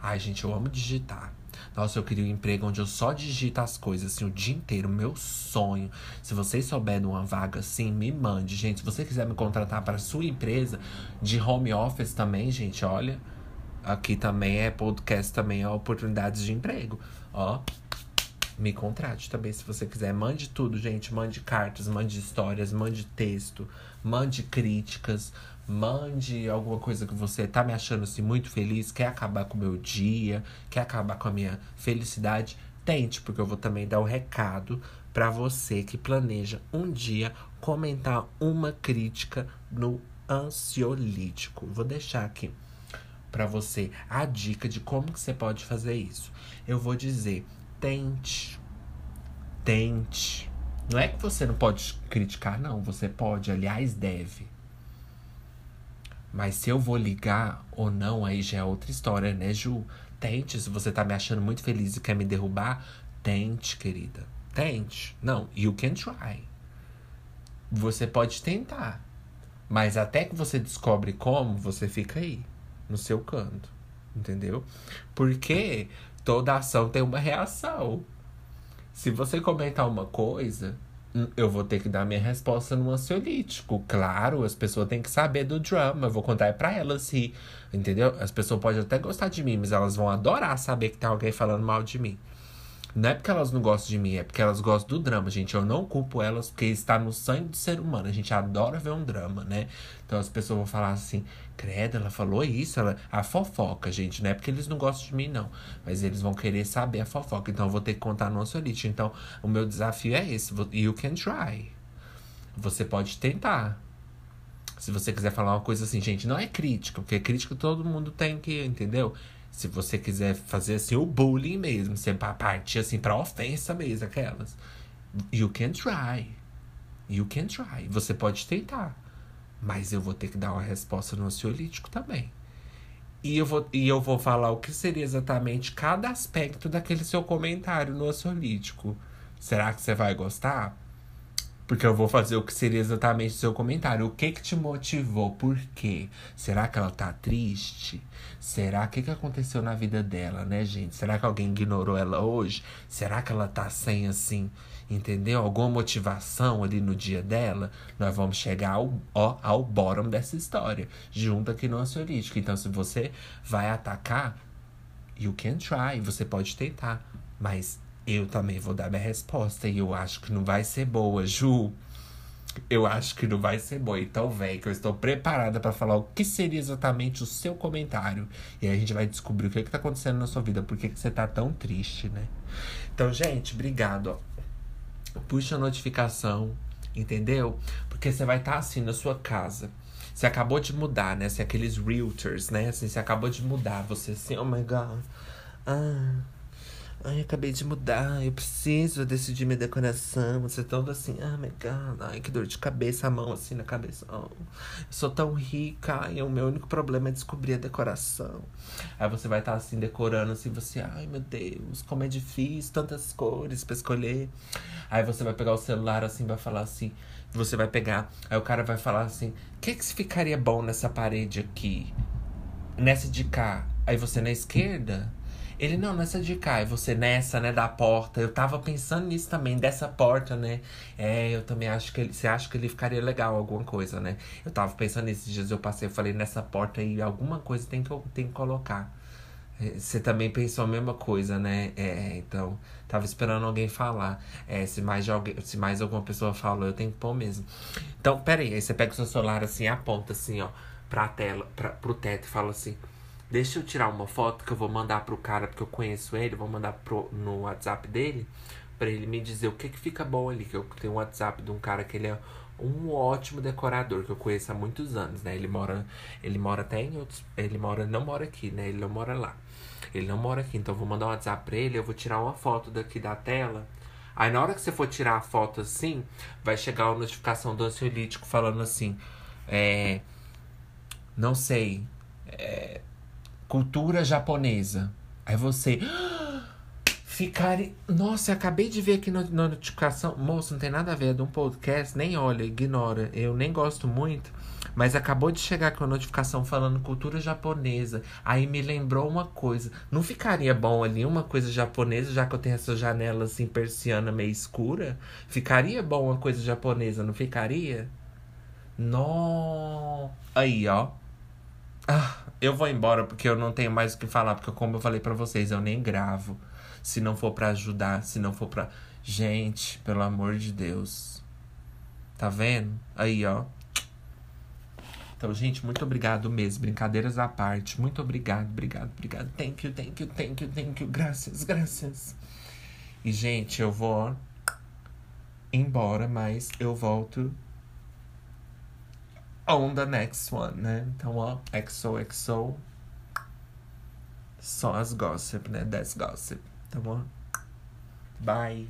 Ai, gente, eu amo digitar. Nossa, eu queria um emprego onde eu só digito as coisas, assim, o dia inteiro. Meu sonho. Se vocês souberem uma vaga assim, me mande. Gente, se você quiser me contratar para sua empresa de home office também, gente, olha. Aqui também é podcast, também é oportunidades de emprego. Ó, me contrate também se você quiser. Mande tudo, gente. Mande cartas, mande histórias, mande texto, mande críticas, mande alguma coisa que você tá me achando assim muito feliz, quer acabar com o meu dia, quer acabar com a minha felicidade. Tente, porque eu vou também dar o um recado para você que planeja um dia comentar uma crítica no ansiolítico. Vou deixar aqui para você a dica de como que você pode fazer isso. Eu vou dizer, tente. Tente. Não é que você não pode criticar, não. Você pode, aliás, deve. Mas se eu vou ligar ou não, aí já é outra história, né, Ju? Tente. Se você tá me achando muito feliz e quer me derrubar, tente, querida. Tente. Não, you can try. Você pode tentar. Mas até que você descobre como, você fica aí, no seu canto. Entendeu? Porque toda ação tem uma reação. Se você comentar uma coisa, hum, eu vou ter que dar minha resposta no ansiolítico. Claro, as pessoas têm que saber do drama. Eu vou contar é pra elas rir. Entendeu? As pessoas podem até gostar de mim, mas elas vão adorar saber que tem alguém falando mal de mim. Não é porque elas não gostam de mim, é porque elas gostam do drama, gente. Eu não culpo elas porque está no sangue do ser humano. A gente adora ver um drama, né? Então as pessoas vão falar assim: credo, ela falou isso, ela... a fofoca, gente. Não é porque eles não gostam de mim, não. Mas eles vão querer saber a fofoca. Então eu vou ter que contar no ansiolite. Então o meu desafio é esse: you can try. Você pode tentar. Se você quiser falar uma coisa assim, gente, não é crítica, porque crítica todo mundo tem que, entendeu? Se você quiser fazer assim o bullying mesmo, você partir assim pra ofensa mesmo, aquelas. You can try. You can try. Você pode tentar. Mas eu vou ter que dar uma resposta no ansiolítico também. E eu, vou, e eu vou falar o que seria exatamente cada aspecto daquele seu comentário no ansiolítico. Será que você vai gostar? Porque eu vou fazer o que seria exatamente o seu comentário. O que que te motivou? Por quê? Será que ela tá triste? Será que que aconteceu na vida dela, né, gente? Será que alguém ignorou ela hoje? Será que ela tá sem assim, entendeu? Alguma motivação ali no dia dela? Nós vamos chegar ao, ó, ao bottom dessa história, junto aqui no ansiolítico. Então, se você vai atacar, you can try, você pode tentar, mas eu também vou dar minha resposta. E eu acho que não vai ser boa, Ju. Eu acho que não vai ser boa. Então, vem, que eu estou preparada para falar o que seria exatamente o seu comentário. E aí a gente vai descobrir o que, que tá acontecendo na sua vida. Por que, que você tá tão triste, né? Então, gente, obrigado. Puxa a notificação, entendeu? Porque você vai estar tá assim na sua casa. Você acabou de mudar, né? Assim, aqueles realtors, né? Assim, você acabou de mudar. Você assim, oh my god. Ah. Ai, acabei de mudar, eu preciso decidir minha decoração. Você todo assim, ah, my God, ai, que dor de cabeça, a mão assim na cabeça. Oh, eu sou tão rica, e o meu único problema é descobrir a decoração. Aí você vai estar tá, assim, decorando, assim, você, ai meu Deus, como é difícil, tantas cores pra escolher. Aí você vai pegar o celular assim, vai falar assim, você vai pegar, aí o cara vai falar assim, o que que ficaria bom nessa parede aqui? Nessa de cá? Aí você na esquerda? Ele, não, nessa de cá, e você nessa, né, da porta. Eu tava pensando nisso também, dessa porta, né? É, eu também acho que ele. Você acha que ele ficaria legal, alguma coisa, né? Eu tava pensando nesses dias, eu passei, eu falei, nessa porta aí, alguma coisa tem que, tem que colocar. É, você também pensou a mesma coisa, né? É, então, tava esperando alguém falar. É, se mais, alguém, se mais alguma pessoa falou, eu tenho que pôr mesmo. Então, pera aí, aí você pega o seu celular assim, aponta assim, ó, pra tela, pra, pro teto e fala assim. Deixa eu tirar uma foto que eu vou mandar pro cara, porque eu conheço ele, vou mandar pro, no WhatsApp dele, para ele me dizer o que que fica bom ali. Que eu tenho um WhatsApp de um cara que ele é um ótimo decorador que eu conheço há muitos anos, né? Ele mora, ele mora até em outros, ele mora não mora aqui, né? Ele não mora lá. Ele não mora aqui, então eu vou mandar um WhatsApp pra ele, eu vou tirar uma foto daqui da tela. Aí na hora que você for tirar a foto assim, vai chegar a notificação do ansiolítico falando assim, é, não sei, é, cultura japonesa. Aí você. *gasps* Ficar. Nossa, eu acabei de ver aqui na notificação. Moço, não tem nada a ver, é de um podcast. Nem olha, ignora. Eu nem gosto muito. Mas acabou de chegar com a notificação falando cultura japonesa. Aí me lembrou uma coisa. Não ficaria bom ali uma coisa japonesa, já que eu tenho essa janela assim persiana meio escura? Ficaria bom uma coisa japonesa, não ficaria? Não. Aí, ó. Ah, eu vou embora porque eu não tenho mais o que falar, porque como eu falei para vocês, eu nem gravo. Se não for para ajudar, se não for para Gente, pelo amor de Deus. Tá vendo? Aí, ó. Então, gente, muito obrigado mesmo. Brincadeiras à parte. Muito obrigado, obrigado, obrigado. Thank you, thank you, thank you, thank you. Graças, graças. E, gente, eu vou embora, mas eu volto on the next one, né? Então, ó, XOXO. Só as gossip, né? That's gossip. Tá bom? Bye.